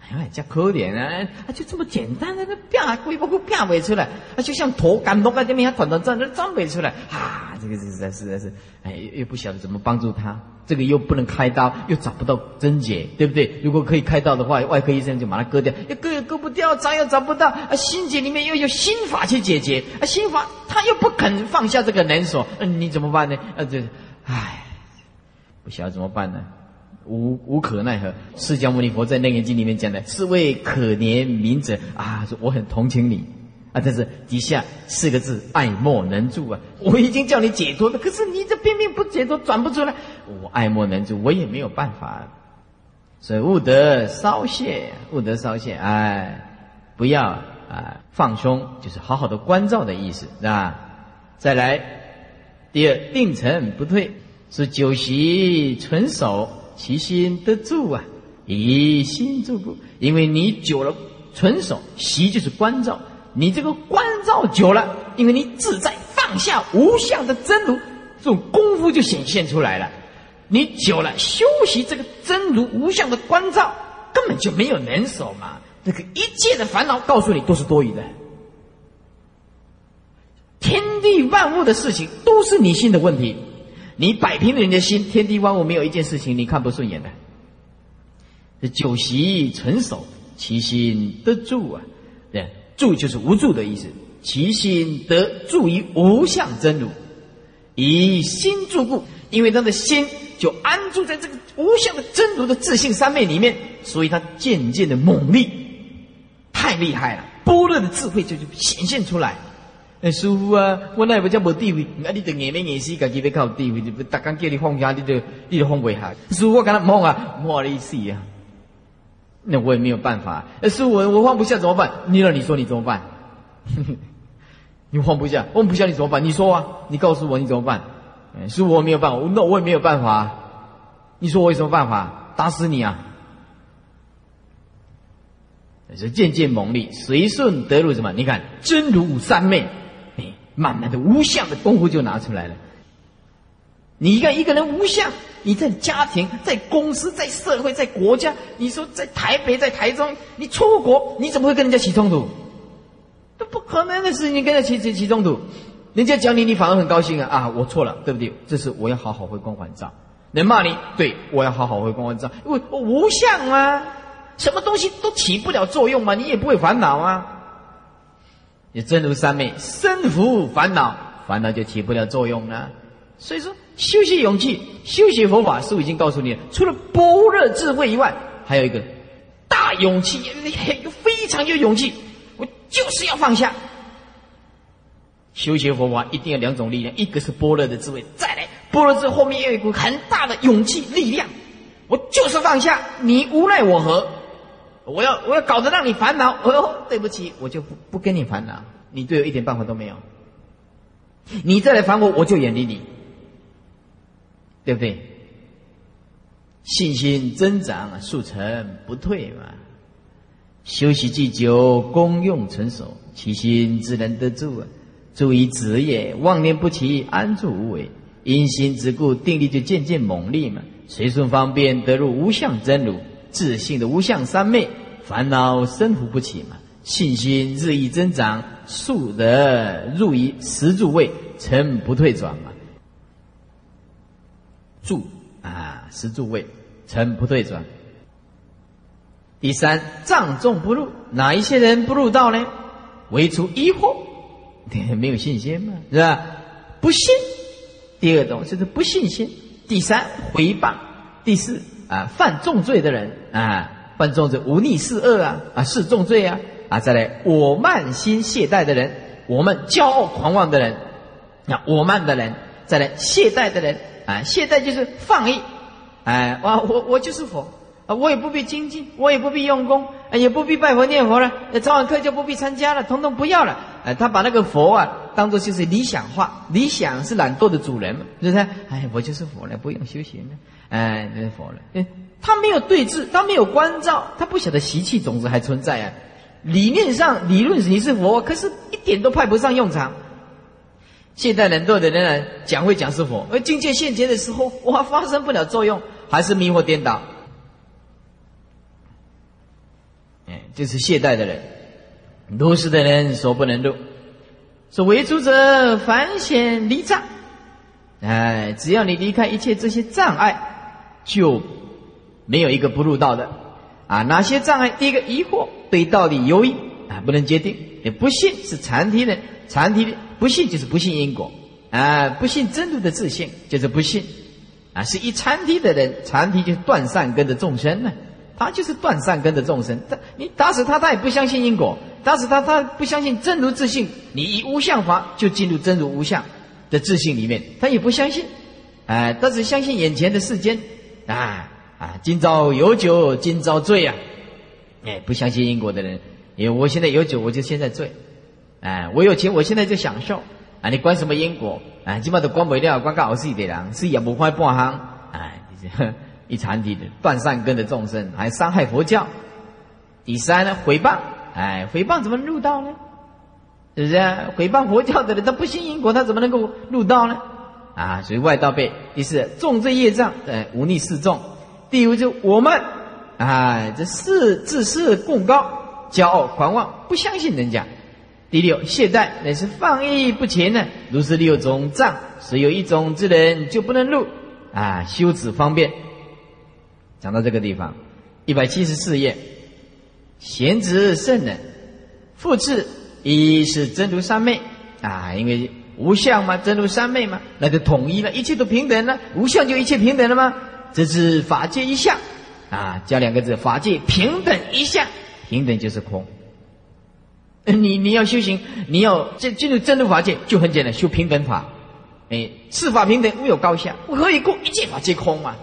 [SPEAKER 2] 哎呀，这可怜啊！啊，就这么简单的，那变鬼不鬼变不出来，啊，就像驼杆落在这边，团团转，那转不出来啊！这个实在实在是，哎，又不晓得怎么帮助他，这个又不能开刀，又找不到症结，对不对？如果可以开刀的话，外科医生就把它割掉，又割又割不掉，找又找不到，啊，心结里面又有心法去解决，啊，心法他又不肯放下这个能锁，嗯，你怎么办呢？啊，这，唉，不晓得怎么办呢？无无可奈何，释迦牟尼佛在《楞严经》里面讲的，是为可怜悯者。啊，说我很同情你。啊，但是底下四个字爱莫能助啊，我已经叫你解脱了，可是你这偏偏不解脱，转不出来，我爱莫能助，我也没有办法，所以悟得稍懈，悟得稍懈，哎，不要啊放松，就是好好的关照的意思，是吧？再来，第二定诚不退，是久习纯守。其心得住啊，以心住故，因为你久了纯守习就是关照，你这个关照久了，因为你自在放下无相的真如，这种功夫就显现出来了。你久了修习这个真如无相的关照，根本就没有能守嘛。那个一切的烦恼，告诉你都是多余的。天地万物的事情都是你心的问题。你摆平了你的心，天地万物没有一件事情你看不顺眼的。这久习成守，其心得住啊！对，住就是无助的意思。其心得住于无相真如，以心住故，因为他的心就安住在这个无相的真如的自信三昧里面，所以他渐渐的猛力，太厉害了，般若的智慧就就显现出来。哎，师傅啊，我那不叫无地位，啊，你就硬没硬死，家己要靠地位，就大刚叫你放下，你就你就放不下。师傅，我跟他放啊，摸了一死啊，那我也没有办法。师傅，我我放不下怎么办？你让你说你怎么办？你放不下，放不下你怎么办？你说啊，你告诉我你怎么办？师傅，我没有办法，那我也没有办法。你说我有什么办法？打死你啊！是渐渐猛力，随顺得入什么？你看真如三昧，慢慢的无相的功夫就拿出来了。你看一个人无相，你在家庭、在公司、在社会、在国家，你说在台北、在台中，你出国，你怎么会跟人家起冲突？都不可能的事情，你跟人家起起起冲突。人家讲你，你反而很高兴啊！啊，我错了，对不对？这是我要好好回光返照。人骂你，对我要好好回光返照，因为我无相啊。什么东西都起不了作用嘛，你也不会烦恼啊。也真如三昧，身服烦恼，烦恼就起不了作用了。所以说，修习勇气，修习佛法，师父已经告诉你了，除了般若智慧以外，还有一个大勇气，一个非常有勇气。我就是要放下。修习佛法一定要两种力量，一个是般若的智慧，再来般若智后面有一股很大的勇气力量。我就是放下，你无奈我何？我要我要搞得让你烦恼，哦，对不起，我就不不跟你烦恼，你对我一点办法都没有。你再来烦我，我就远离你，对不对？信心增长，速成不退嘛。修习既久，功用成熟，其心自然得住啊。注意职业，妄念不起，安住无为，因心之故，定力就渐渐猛烈嘛。随顺方便，得入无相真如。自信的无相三昧，烦恼生伏不起嘛？信心日益增长，速得入于十住位，成不退转嘛？住啊，十住位成不退转。第三，障重不入，哪一些人不入道呢？唯除疑惑，没有信心嘛，是吧？不信。第二种就是不信心。第三，回谤。第四。啊，犯重罪的人啊，犯重罪无逆是恶啊，啊是重罪啊，啊再来我慢心懈怠的人，我们骄傲狂妄的人，那我慢的人，再来懈怠的人啊，懈怠就是放逸，哎，我我我就是佛啊，我也不必精进，我也不必用功，也不必拜佛念佛了，早晚课就不必参加了，统统不要了，哎，他把那个佛啊当做就是理想化，理想是懒惰的主人嘛，是不是？哎，我就是佛了，不用修行了。哎，那是佛了。哎，他没有对峙，他没有关照，他不晓得习气种子还存在啊。理念上，理论你是佛，可是一点都派不上用场。现代懒惰的人呢，讲会讲是佛，而境界现前的时候，哇，发生不了作用，还是迷惑颠倒。哎，就是懈怠的人，如实的人所不能入。说为主者，凡显离障。哎，只要你离开一切这些障碍。就没有一个不入道的啊！哪些障碍？第一个疑惑，对道理犹疑啊，不能决定；也不信是禅体的，禅体的不信就是不信因果啊，不信真如的自信就是不信啊。是一禅体的人，禅体就是断善根的众生呢，他就是断善根的众生。他你打死他，他也不相信因果；打死他，他不相信真如自信。你以无相法就进入真如无相的自信里面，他也不相信，哎，他只相信眼前的世间。啊啊！今朝有酒今朝醉呀！哎，不相信因果的人，因为我现在有酒，我就现在醉。哎，我有钱，我现在就享受。啊，你管什么因果？啊，基本都管不了，管个好事的人，是也不坏半行。哎，一禅体的断善根的众生，还伤害佛教。第三呢，诽谤。哎，诽谤怎么入道呢？是不是？诽谤佛教的人，他不信因果，他怎么能够入道呢？啊，所以外道背。第四，重罪业障，呃，无逆示众。第五，就我们，啊，这是自视过高，骄傲狂妄，不相信人家。第六，懈怠，乃是放逸不前呢。如是六种障，只有一种之人就不能入。啊，修止方便。讲到这个地方，一百七十四页，贤侄圣人，复次，一是真如三昧。啊，因为。无相嘛？真如三昧嘛？那就统一了，一切都平等了。无相就一切平等了吗？这是法界一相啊，加两个字，法界平等一相，平等就是空 你你要修行，你要进进入真如法界，就很简单，修平等法。哎，四法平等，无有高下，何以故？一切法皆空嘛。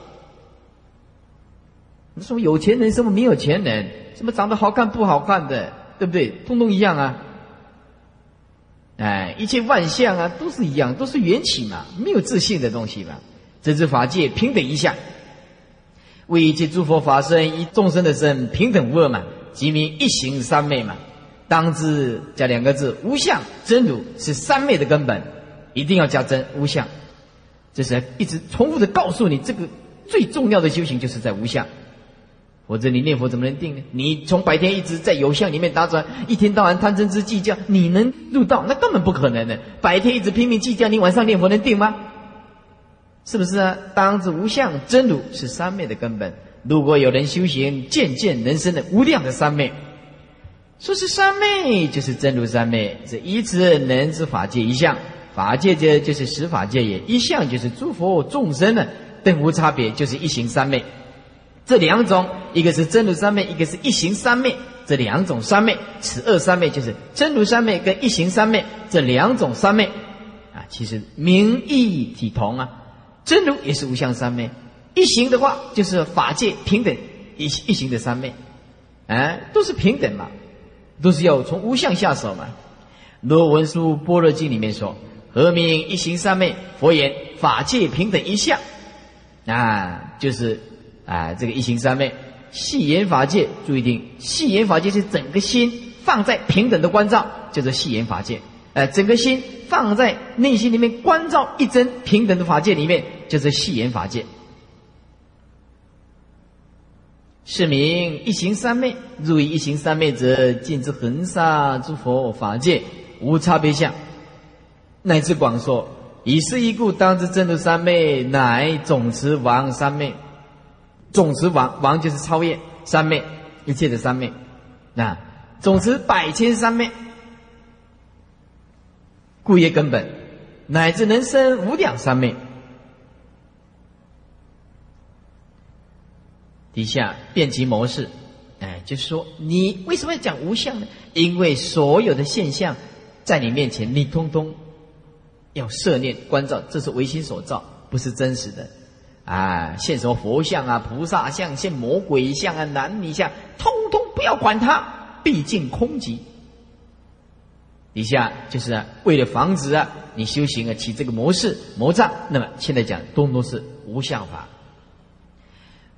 [SPEAKER 2] 你说有钱人什么没有钱人，什么长得好看不好看的，对不对？通通一样啊。哎，一切万象啊，都是一样，都是缘起嘛，没有自信的东西嘛。这是法界平等一项，为一切诸佛法身以众生的身平等无二嘛，即名一行三昧嘛。当知加两个字，无相真如是三昧的根本，一定要加真无相。这是一直重复的告诉你，这个最重要的修行就是在无相。否则你念佛怎么能定呢？你从白天一直在有相里面打转，一天到晚贪嗔痴计较，你能入道？那根本不可能的。白天一直拼命计较，你晚上念佛能定吗？是不是啊？当知无相真如是三昧的根本。如果有人修行，渐渐能生的无量的三昧，说是三昧就是真如三昧。这一此能知法界一相，法界界就是十法界也；一相就是诸佛众生的，等无差别，就是一行三昧。这两种，一个是真如三昧，一个是一行三昧。这两种三昧，此二三昧就是真如三昧跟一行三昧这两种三昧啊，其实名义体同啊。真如也是无相三昧，一行的话就是法界平等一一行的三昧，哎，都是平等嘛，都是要从无相下手嘛。罗文殊般若经里面说，何名一行三昧？佛言法界平等一相，啊，就是。啊，这个一行三昧，细言法界，注意听，细言法界是整个心放在平等的关照，叫做细言法界。呃，整个心放在内心里面关照一真平等的法界里面，叫做细言法界。是名一行三昧，入于一行三昧者，尽之恒沙诸佛法界无差别相，乃至广说，以是一故，当知真如三昧，乃总持王三昧。总持王王就是超越三昧一切的三昧，那总持百千三昧，故业根本，乃至能生无量三昧。底下变其模式，哎，就是说你为什么要讲无相呢？因为所有的现象在你面前，你通通要摄念关照，这是唯心所造，不是真实的。啊，现什么佛像啊、菩萨像、现魔鬼像啊、男女像，通通不要管它，毕竟空寂。底下就是为了防止啊，你修行啊起这个模式魔障，那么现在讲通通是无相法。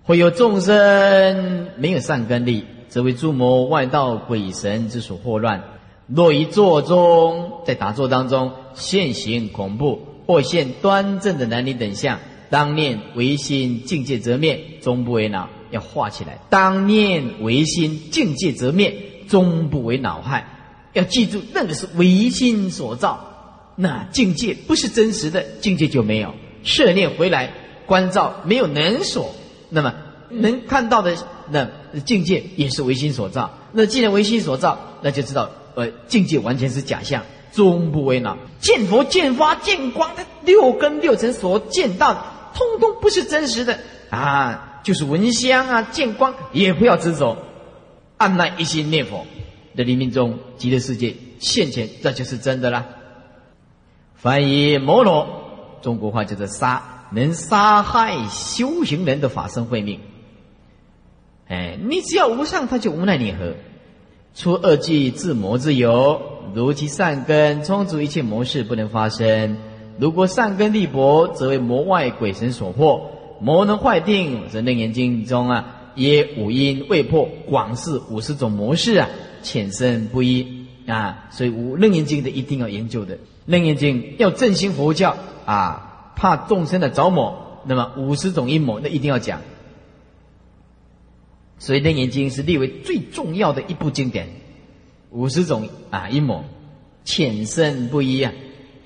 [SPEAKER 2] 会有众生没有善根力，则为诸魔外道鬼神之所祸乱。若于坐中，在打坐当中现行恐怖，或现端正的男女等相。当念唯心境界则灭，终不为恼。要画起来。当念唯心境界则灭，终不为恼害。要记住，那个是唯心所造，那境界不是真实的境界就没有。摄念回来关照，没有能所，那么能看到的那境界也是唯心所造。那既然唯心所造，那就知道呃境界完全是假象，终不为恼。见佛见法见光的六根六尘所见到。通通不是真实的啊！就是闻香啊，见光也不要执着，按捺一心念佛，的黎明中极乐世界现前，这就是真的啦。翻译摩罗，中国话叫做杀，能杀害修行人的法身慧命。哎，你只要无上，他就无奈你何。出恶计自魔之由，如其善根充足，一切魔事不能发生。如果善根力薄，则为魔外鬼神所破；魔能坏定，则楞严经中啊，也五阴未破，广示五十种模式啊，浅深不一啊。所以五楞严经的一定要研究的，楞严经要振兴佛教啊，怕众生的着魔，那么五十种阴谋那一定要讲。所以楞严经是列为最重要的一部经典，五十种啊阴谋，浅深不一啊。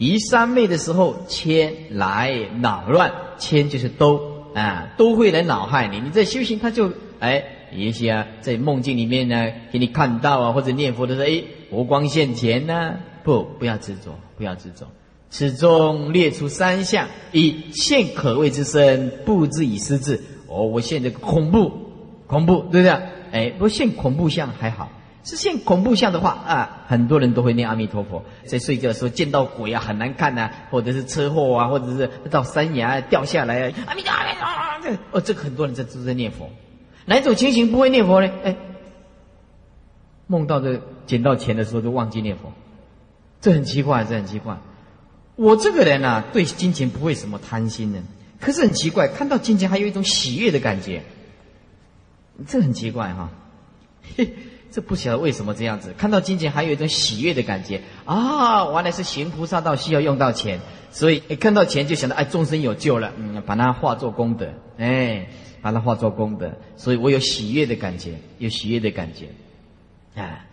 [SPEAKER 2] 移三昧的时候，牵来恼乱，牵就是都啊，都会来恼害你。你在修行，他就哎，也许啊，在梦境里面呢，给你看到啊，或者念佛的时候，哎，佛光现前呢，不，不要执着，不要执着。此中列出三项：一现可畏之身，不知以失智。哦，我现这个恐怖，恐怖，对不对？哎，不现恐怖相还好，是现恐怖相的话啊，很多人都会念阿弥陀佛。在睡觉的时候见到鬼啊，很难看呐，或者是车祸啊，或者是到山崖掉下来啊，阿弥陀佛，哦，这个很多人在都在念佛。哪一种情形不会念佛呢？哎，梦到这捡到钱的时候就忘记念佛，这很奇怪，这很奇怪。我这个人啊，对金钱不会什么贪心的，可是很奇怪，看到金钱还有一种喜悦的感觉，这很奇怪哈。嘿。这不晓得为什么这样子，看到金钱还有一种喜悦的感觉啊！原来是行菩萨道需要用到钱，所以看到钱就想到哎，众生有救了，嗯，把它化作功德，哎，把它化作功德，所以我有喜悦的感觉，有喜悦的感觉，啊。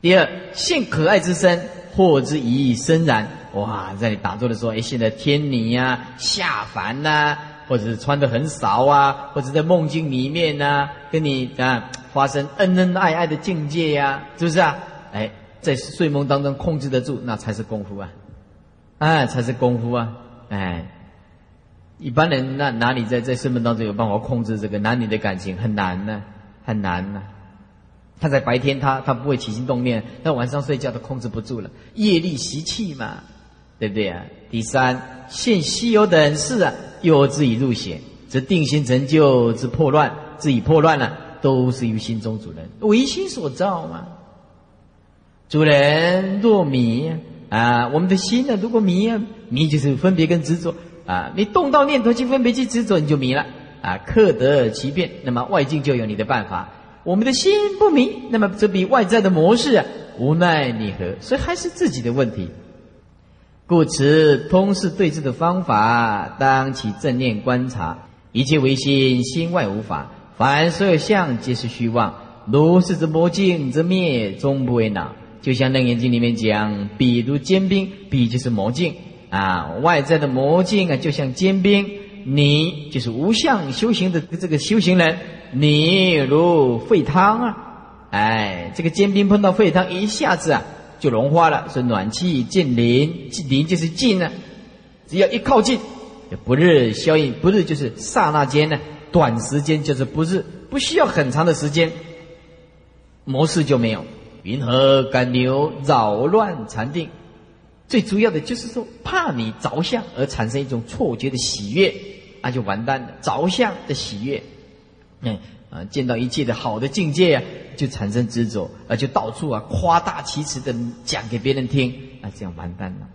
[SPEAKER 2] 第二，现可爱之身，或之以身然，哇，在你打坐的时候，哎，现在天女呀，下凡呐。或者是穿的很少啊，或者在梦境里面呢，跟你啊发生恩恩爱爱的境界呀，是不是啊？哎，在睡梦当中控制得住，那才是功夫啊，哎，才是功夫啊，哎，一般人那哪里在在睡梦当中有办法控制这个男女的感情？很难呢，很难呢。他在白天他他不会起心动念，但晚上睡觉都控制不住了，业力习气嘛。对不对啊？第三，现西有等事啊，又自以入邪，则定心成就之破乱，自己破乱了，都是于心中主人唯心所造嘛。主人若迷啊，我们的心呢，如果迷啊，迷就是分别跟执着啊，你动到念头去分别去执着，你就迷了啊。克得其变，那么外境就有你的办法。我们的心不迷，那么这比外在的模式啊，无奈你何？所以还是自己的问题。故此，通识对治的方法，当起正念观察，一切唯心，心外无法。凡所有相，皆是虚妄。如是之魔镜，则灭，终不为恼。就像《楞严经》里面讲，比如坚冰，比就是魔镜啊。外在的魔镜啊，就像坚冰，你就是无相修行的这个修行人，你如沸汤啊。哎，这个坚冰碰到沸汤，一下子啊。就融化了，是暖气近邻，邻就是近呢。只要一靠近，不日消应，不日就是刹那间呢，短时间就是不日，不需要很长的时间，模式就没有。云何敢流扰乱禅定？最主要的就是说，怕你着相而产生一种错觉的喜悦，那就完蛋了。着相的喜悦，嗯。啊，见到一切的好的境界啊，就产生执着，啊，就到处啊夸大其词的讲给别人听，啊，这样完蛋了。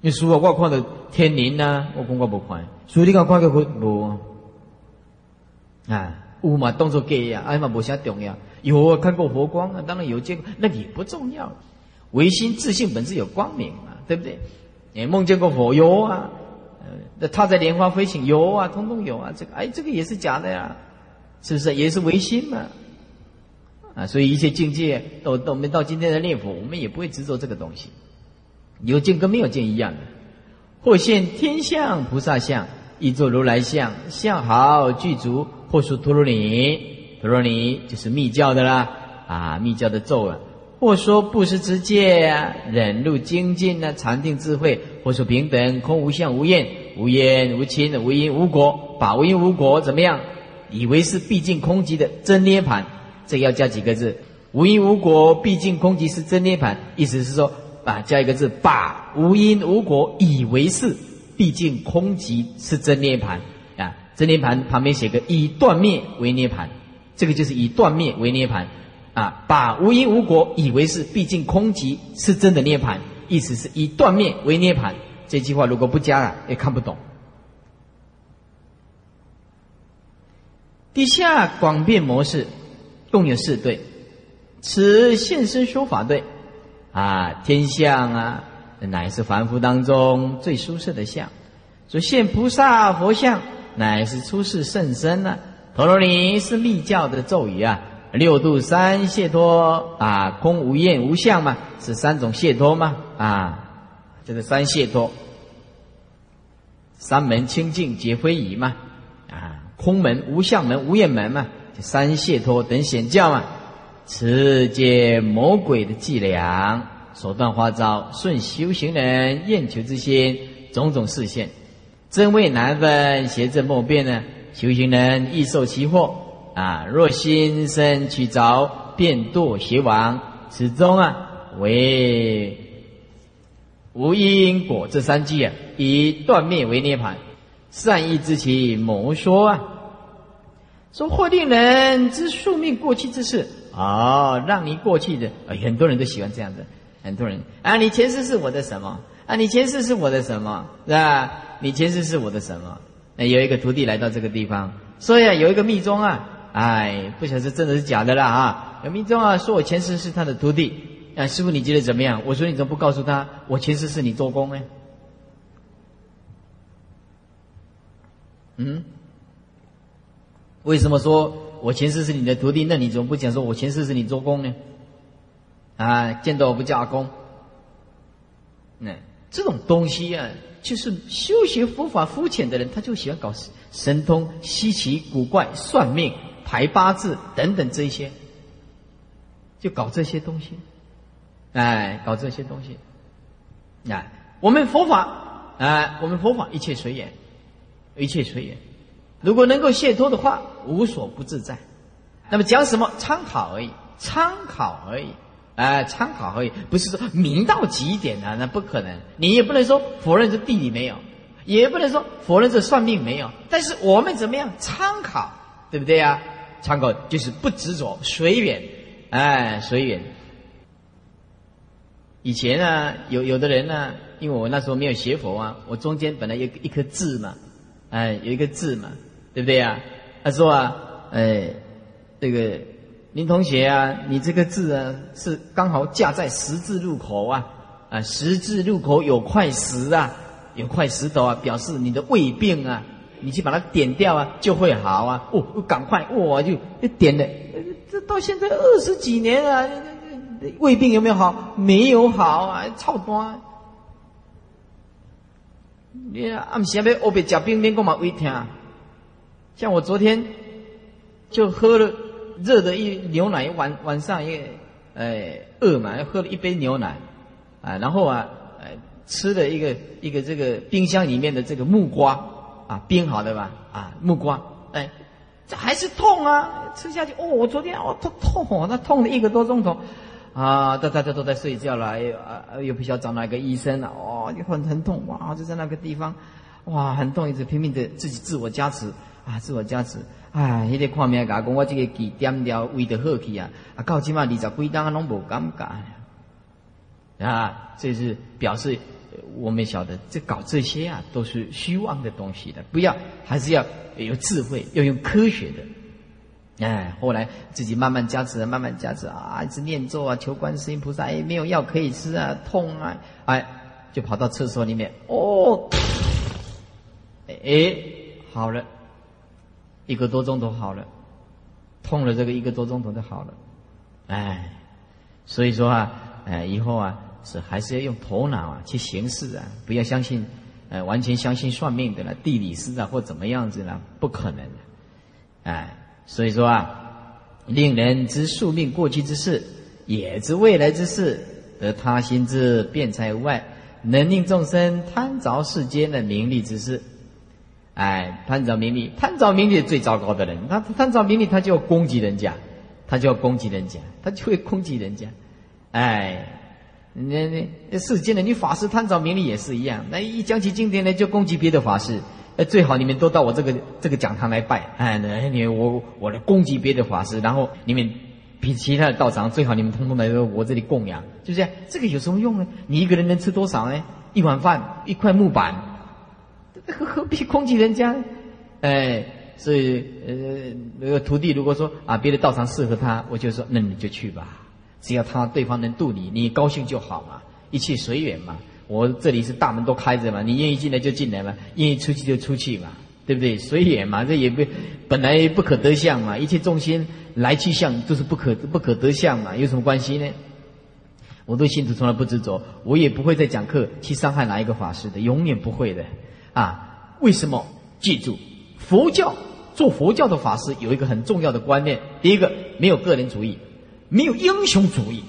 [SPEAKER 2] 你说我看到天灵呐，我讲我不看，所以你讲看个佛无啊？有嘛当作假呀？哎嘛，无啥重要。有啊，看过佛光啊，当然有见过，那也不重要。唯心自信本质有光明嘛，对不对？你梦见过佛有啊？那他在莲花飞行有啊，通通有啊。这个哎，这个也是假的呀，是不是？也是唯心嘛。啊，所以一切境界，到到我们到今天的念佛，我们也不会执着这个东西。有见跟没有见一样的。或现天相菩萨相，亦作如来相，相好具足。或说陀罗尼，陀罗尼就是密教的啦，啊，密教的咒啊。或说布施之戒啊，忍辱精进啊，禅定智慧。或说平等空无相无厌无厌无亲无因无果，把无因无果怎么样？以为是毕竟空寂的真涅盘，这要加几个字？无因无果毕竟空寂是真涅盘，意思是说啊，加一个字，把无因无果以为是毕竟空寂是真涅盘啊，真涅盘旁边写个以断灭为涅盘，这个就是以断灭为涅盘。啊，把无因无果以为是毕竟空寂是真的涅盘，意思是以断灭为涅盘。这句话如果不加了，也看不懂。地下广变模式共有四对，此现身说法对啊，天相啊，乃是凡夫当中最舒适的相。说现菩萨佛像，乃是出世圣身呢。陀罗尼是密教的咒语啊。六度三解脱啊，空无厌无相嘛，是三种解脱嘛啊，这个三解脱，三门清净皆非仪嘛啊，空门、无相门、无厌门嘛，三解脱等显教嘛，此皆魔鬼的伎俩，手段花招，顺修行人厌求之心，种种视线，真伪难分，邪正莫辨呢，修行人易受其惑。啊！若心生取着便堕邪王，此中啊为无因果这三句啊，以断灭为涅盘，善意之其谋说啊，说或令人之宿命过去之事哦，让你过去的，很多人都喜欢这样的，很多人啊，你前世是我的什么啊？你前世是我的什么？是吧？你前世是我的什么？那有一个徒弟来到这个地方，说呀，有一个密宗啊。哎，不晓得是真的是假的啦啊！有密宗啊说我前世是他的徒弟，啊师傅你觉得怎么样？我说你怎么不告诉他我前世是你做工呢？嗯？为什么说我前世是你的徒弟？那你怎么不讲说我前世是你做工呢？啊，见到我不叫阿公。那这种东西啊，就是修学佛法肤浅的人，他就喜欢搞神通、稀奇古怪、算命。排八字等等这些，就搞这些东西，哎，搞这些东西，哎，我们佛法，哎，我们佛法一切随缘，一切随缘。如果能够解脱的话，无所不自在。那么讲什么？参考而已，参考而已，哎，参考而已，不是说明到极点啊，那不可能。你也不能说否认这地理没有，也不能说否认这算命没有。但是我们怎么样参考，对不对呀？参考就是不执着，随缘，哎，随缘。以前呢，有有的人呢，因为我那时候没有学佛啊，我中间本来有一颗痣嘛，哎，有一个痣嘛，对不对呀？他说啊，哎，这个林同学啊，你这个字啊，是刚好架在十字路口啊，啊，十字路口有块石啊，有块石头啊，表示你的胃病啊。你去把它点掉啊，就会好啊！哦，赶快，我就一点了。这到现在二十几年了，胃病有没有好？没有好啊，操蛋！你啊暗时要我别吃冰冰，干嘛胃疼？像我昨天就喝了热的一牛奶，晚晚上也哎饿嘛，喝了一杯牛奶啊，然后啊，吃了一个一个这个冰箱里面的这个木瓜。啊，冰好的吧？啊，木瓜，哎，这还是痛啊！吃下去，哦，我昨天哦，痛痛，那痛了一个多钟头，啊，大大家都在睡觉了，又啊，又不需要找哪个医生了，哦，就很很痛，哇，就在那个地方，哇，很痛，一直拼命的自己自我加持，啊，自我加持，哎，迄个看命甲讲，我这个几点了胃的好去啊，啊，到起码二十几档拢无感觉，啊，这是表示。我们晓得，这搞这些啊，都是虚妄的东西的，不要，还是要有智慧，要用科学的。哎，后来自己慢慢加持，慢慢加持啊，一直念咒啊，求观世音菩萨，哎，没有药可以吃啊，痛啊，哎，就跑到厕所里面，哦，哎，好了，一个多钟头好了，痛了这个一个多钟头就好了，哎，所以说啊，哎，以后啊。是还是要用头脑啊去行事啊，不要相信，呃，完全相信算命的了，地理师啊或怎么样子呢？不可能的，哎，所以说啊，令人知宿命过去之事，也知未来之事，得他心之辩才无外，能令众生贪着世间的名利之事，哎，贪着名利，贪着名利最糟糕的人，他贪着名利，他就要攻击人家，他就要攻击人家，他就会攻击人家，哎。那那世间的你法师贪着名利也是一样，那一讲起经典来就攻击别的法师，呃，最好你们都到我这个这个讲堂来拜，哎，你我我来攻击别的法师，然后你们比其他的道长最好你们通通来到我这里供养，就这样，这个有什么用呢？你一个人能吃多少呢？一碗饭，一块木板，何何必攻击人家？哎，所以呃，那个徒弟如果说啊，别的道场适合他，我就说那你就去吧。只要他对方能渡你，你高兴就好嘛，一切随缘嘛。我这里是大门都开着嘛，你愿意进来就进来嘛，愿意出去就出去嘛，对不对？随缘嘛，这也不本来不可得相嘛，一切众生来去相都是不可不可得相嘛，有什么关系呢？我对信徒从来不执着，我也不会再讲课去伤害哪一个法师的，永远不会的啊。为什么？记住，佛教做佛教的法师有一个很重要的观念，第一个没有个人主义。没有英雄主义，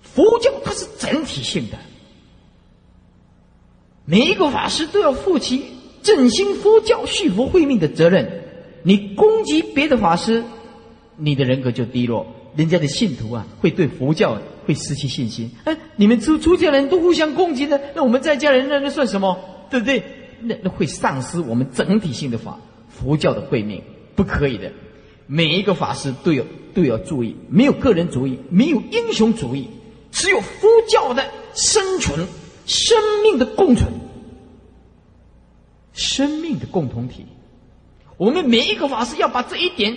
[SPEAKER 2] 佛教它是整体性的，每一个法师都要负起振兴佛教、续佛慧命的责任。你攻击别的法师，你的人格就低落；人家的信徒啊，会对佛教会失去信心。哎，你们出出家人都互相攻击的，那我们在家人那那算什么？对不对？那那会丧失我们整体性的法佛教的慧命，不可以的。每一个法师都有都要注意，没有个人主义，没有英雄主义，只有佛教的生存、生命的共存、生命的共同体。我们每一个法师要把这一点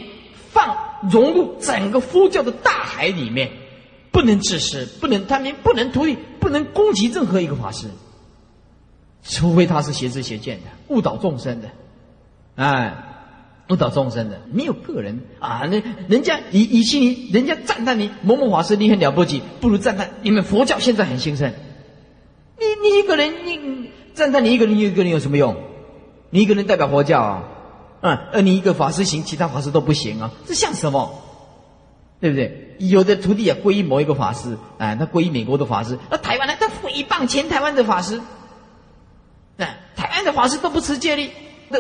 [SPEAKER 2] 放融入整个佛教的大海里面，不能自私，不能贪名，不能图利，不能攻击任何一个法师，除非他是邪知邪见的、误导众生的，哎。误导众生的，没有个人啊！那人家以以其你，人家赞叹你某某法师，你很了不起，不如赞叹你们佛教现在很兴盛。你你一个人，你赞叹你一个人，你一个人有什么用？你一个人代表佛教啊？嗯，而你一个法师行，其他法师都不行啊？这像什么？对不对？有的徒弟也皈依某一个法师，哎，他皈依美国的法师，那台湾呢？他诽谤前台湾的法师，台湾的法师都不持戒律。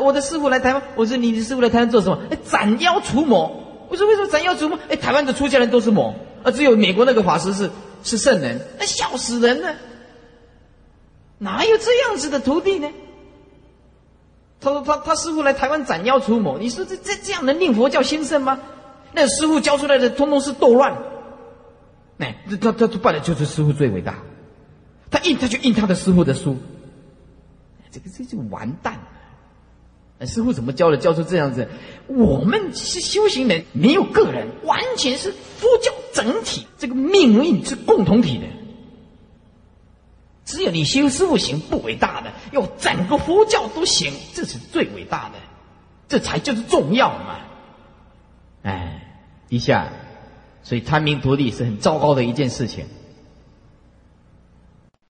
[SPEAKER 2] 我的师傅来台湾，我说你的师傅来台湾做什么？哎，斩妖除魔。我说为什么斩妖除魔？哎，台湾的出家人都是魔，啊，只有美国那个法师是是圣人，那笑死人了。哪有这样子的徒弟呢？他说他他师傅来台湾斩妖除魔，你说这这这样能令佛教兴盛吗？那师傅教出来的通通是斗乱。哎，他他他办的就是师傅最伟大，他印他就印他的师傅的书，这个这就完蛋了。师傅怎么教的？教出这样子，我们是修行人，没有个人，完全是佛教整体这个命运是共同体的。只有你修师傅行不伟大的，要整个佛教都行，这是最伟大的，这才就是重要嘛。哎，一下，所以贪名夺利是很糟糕的一件事情。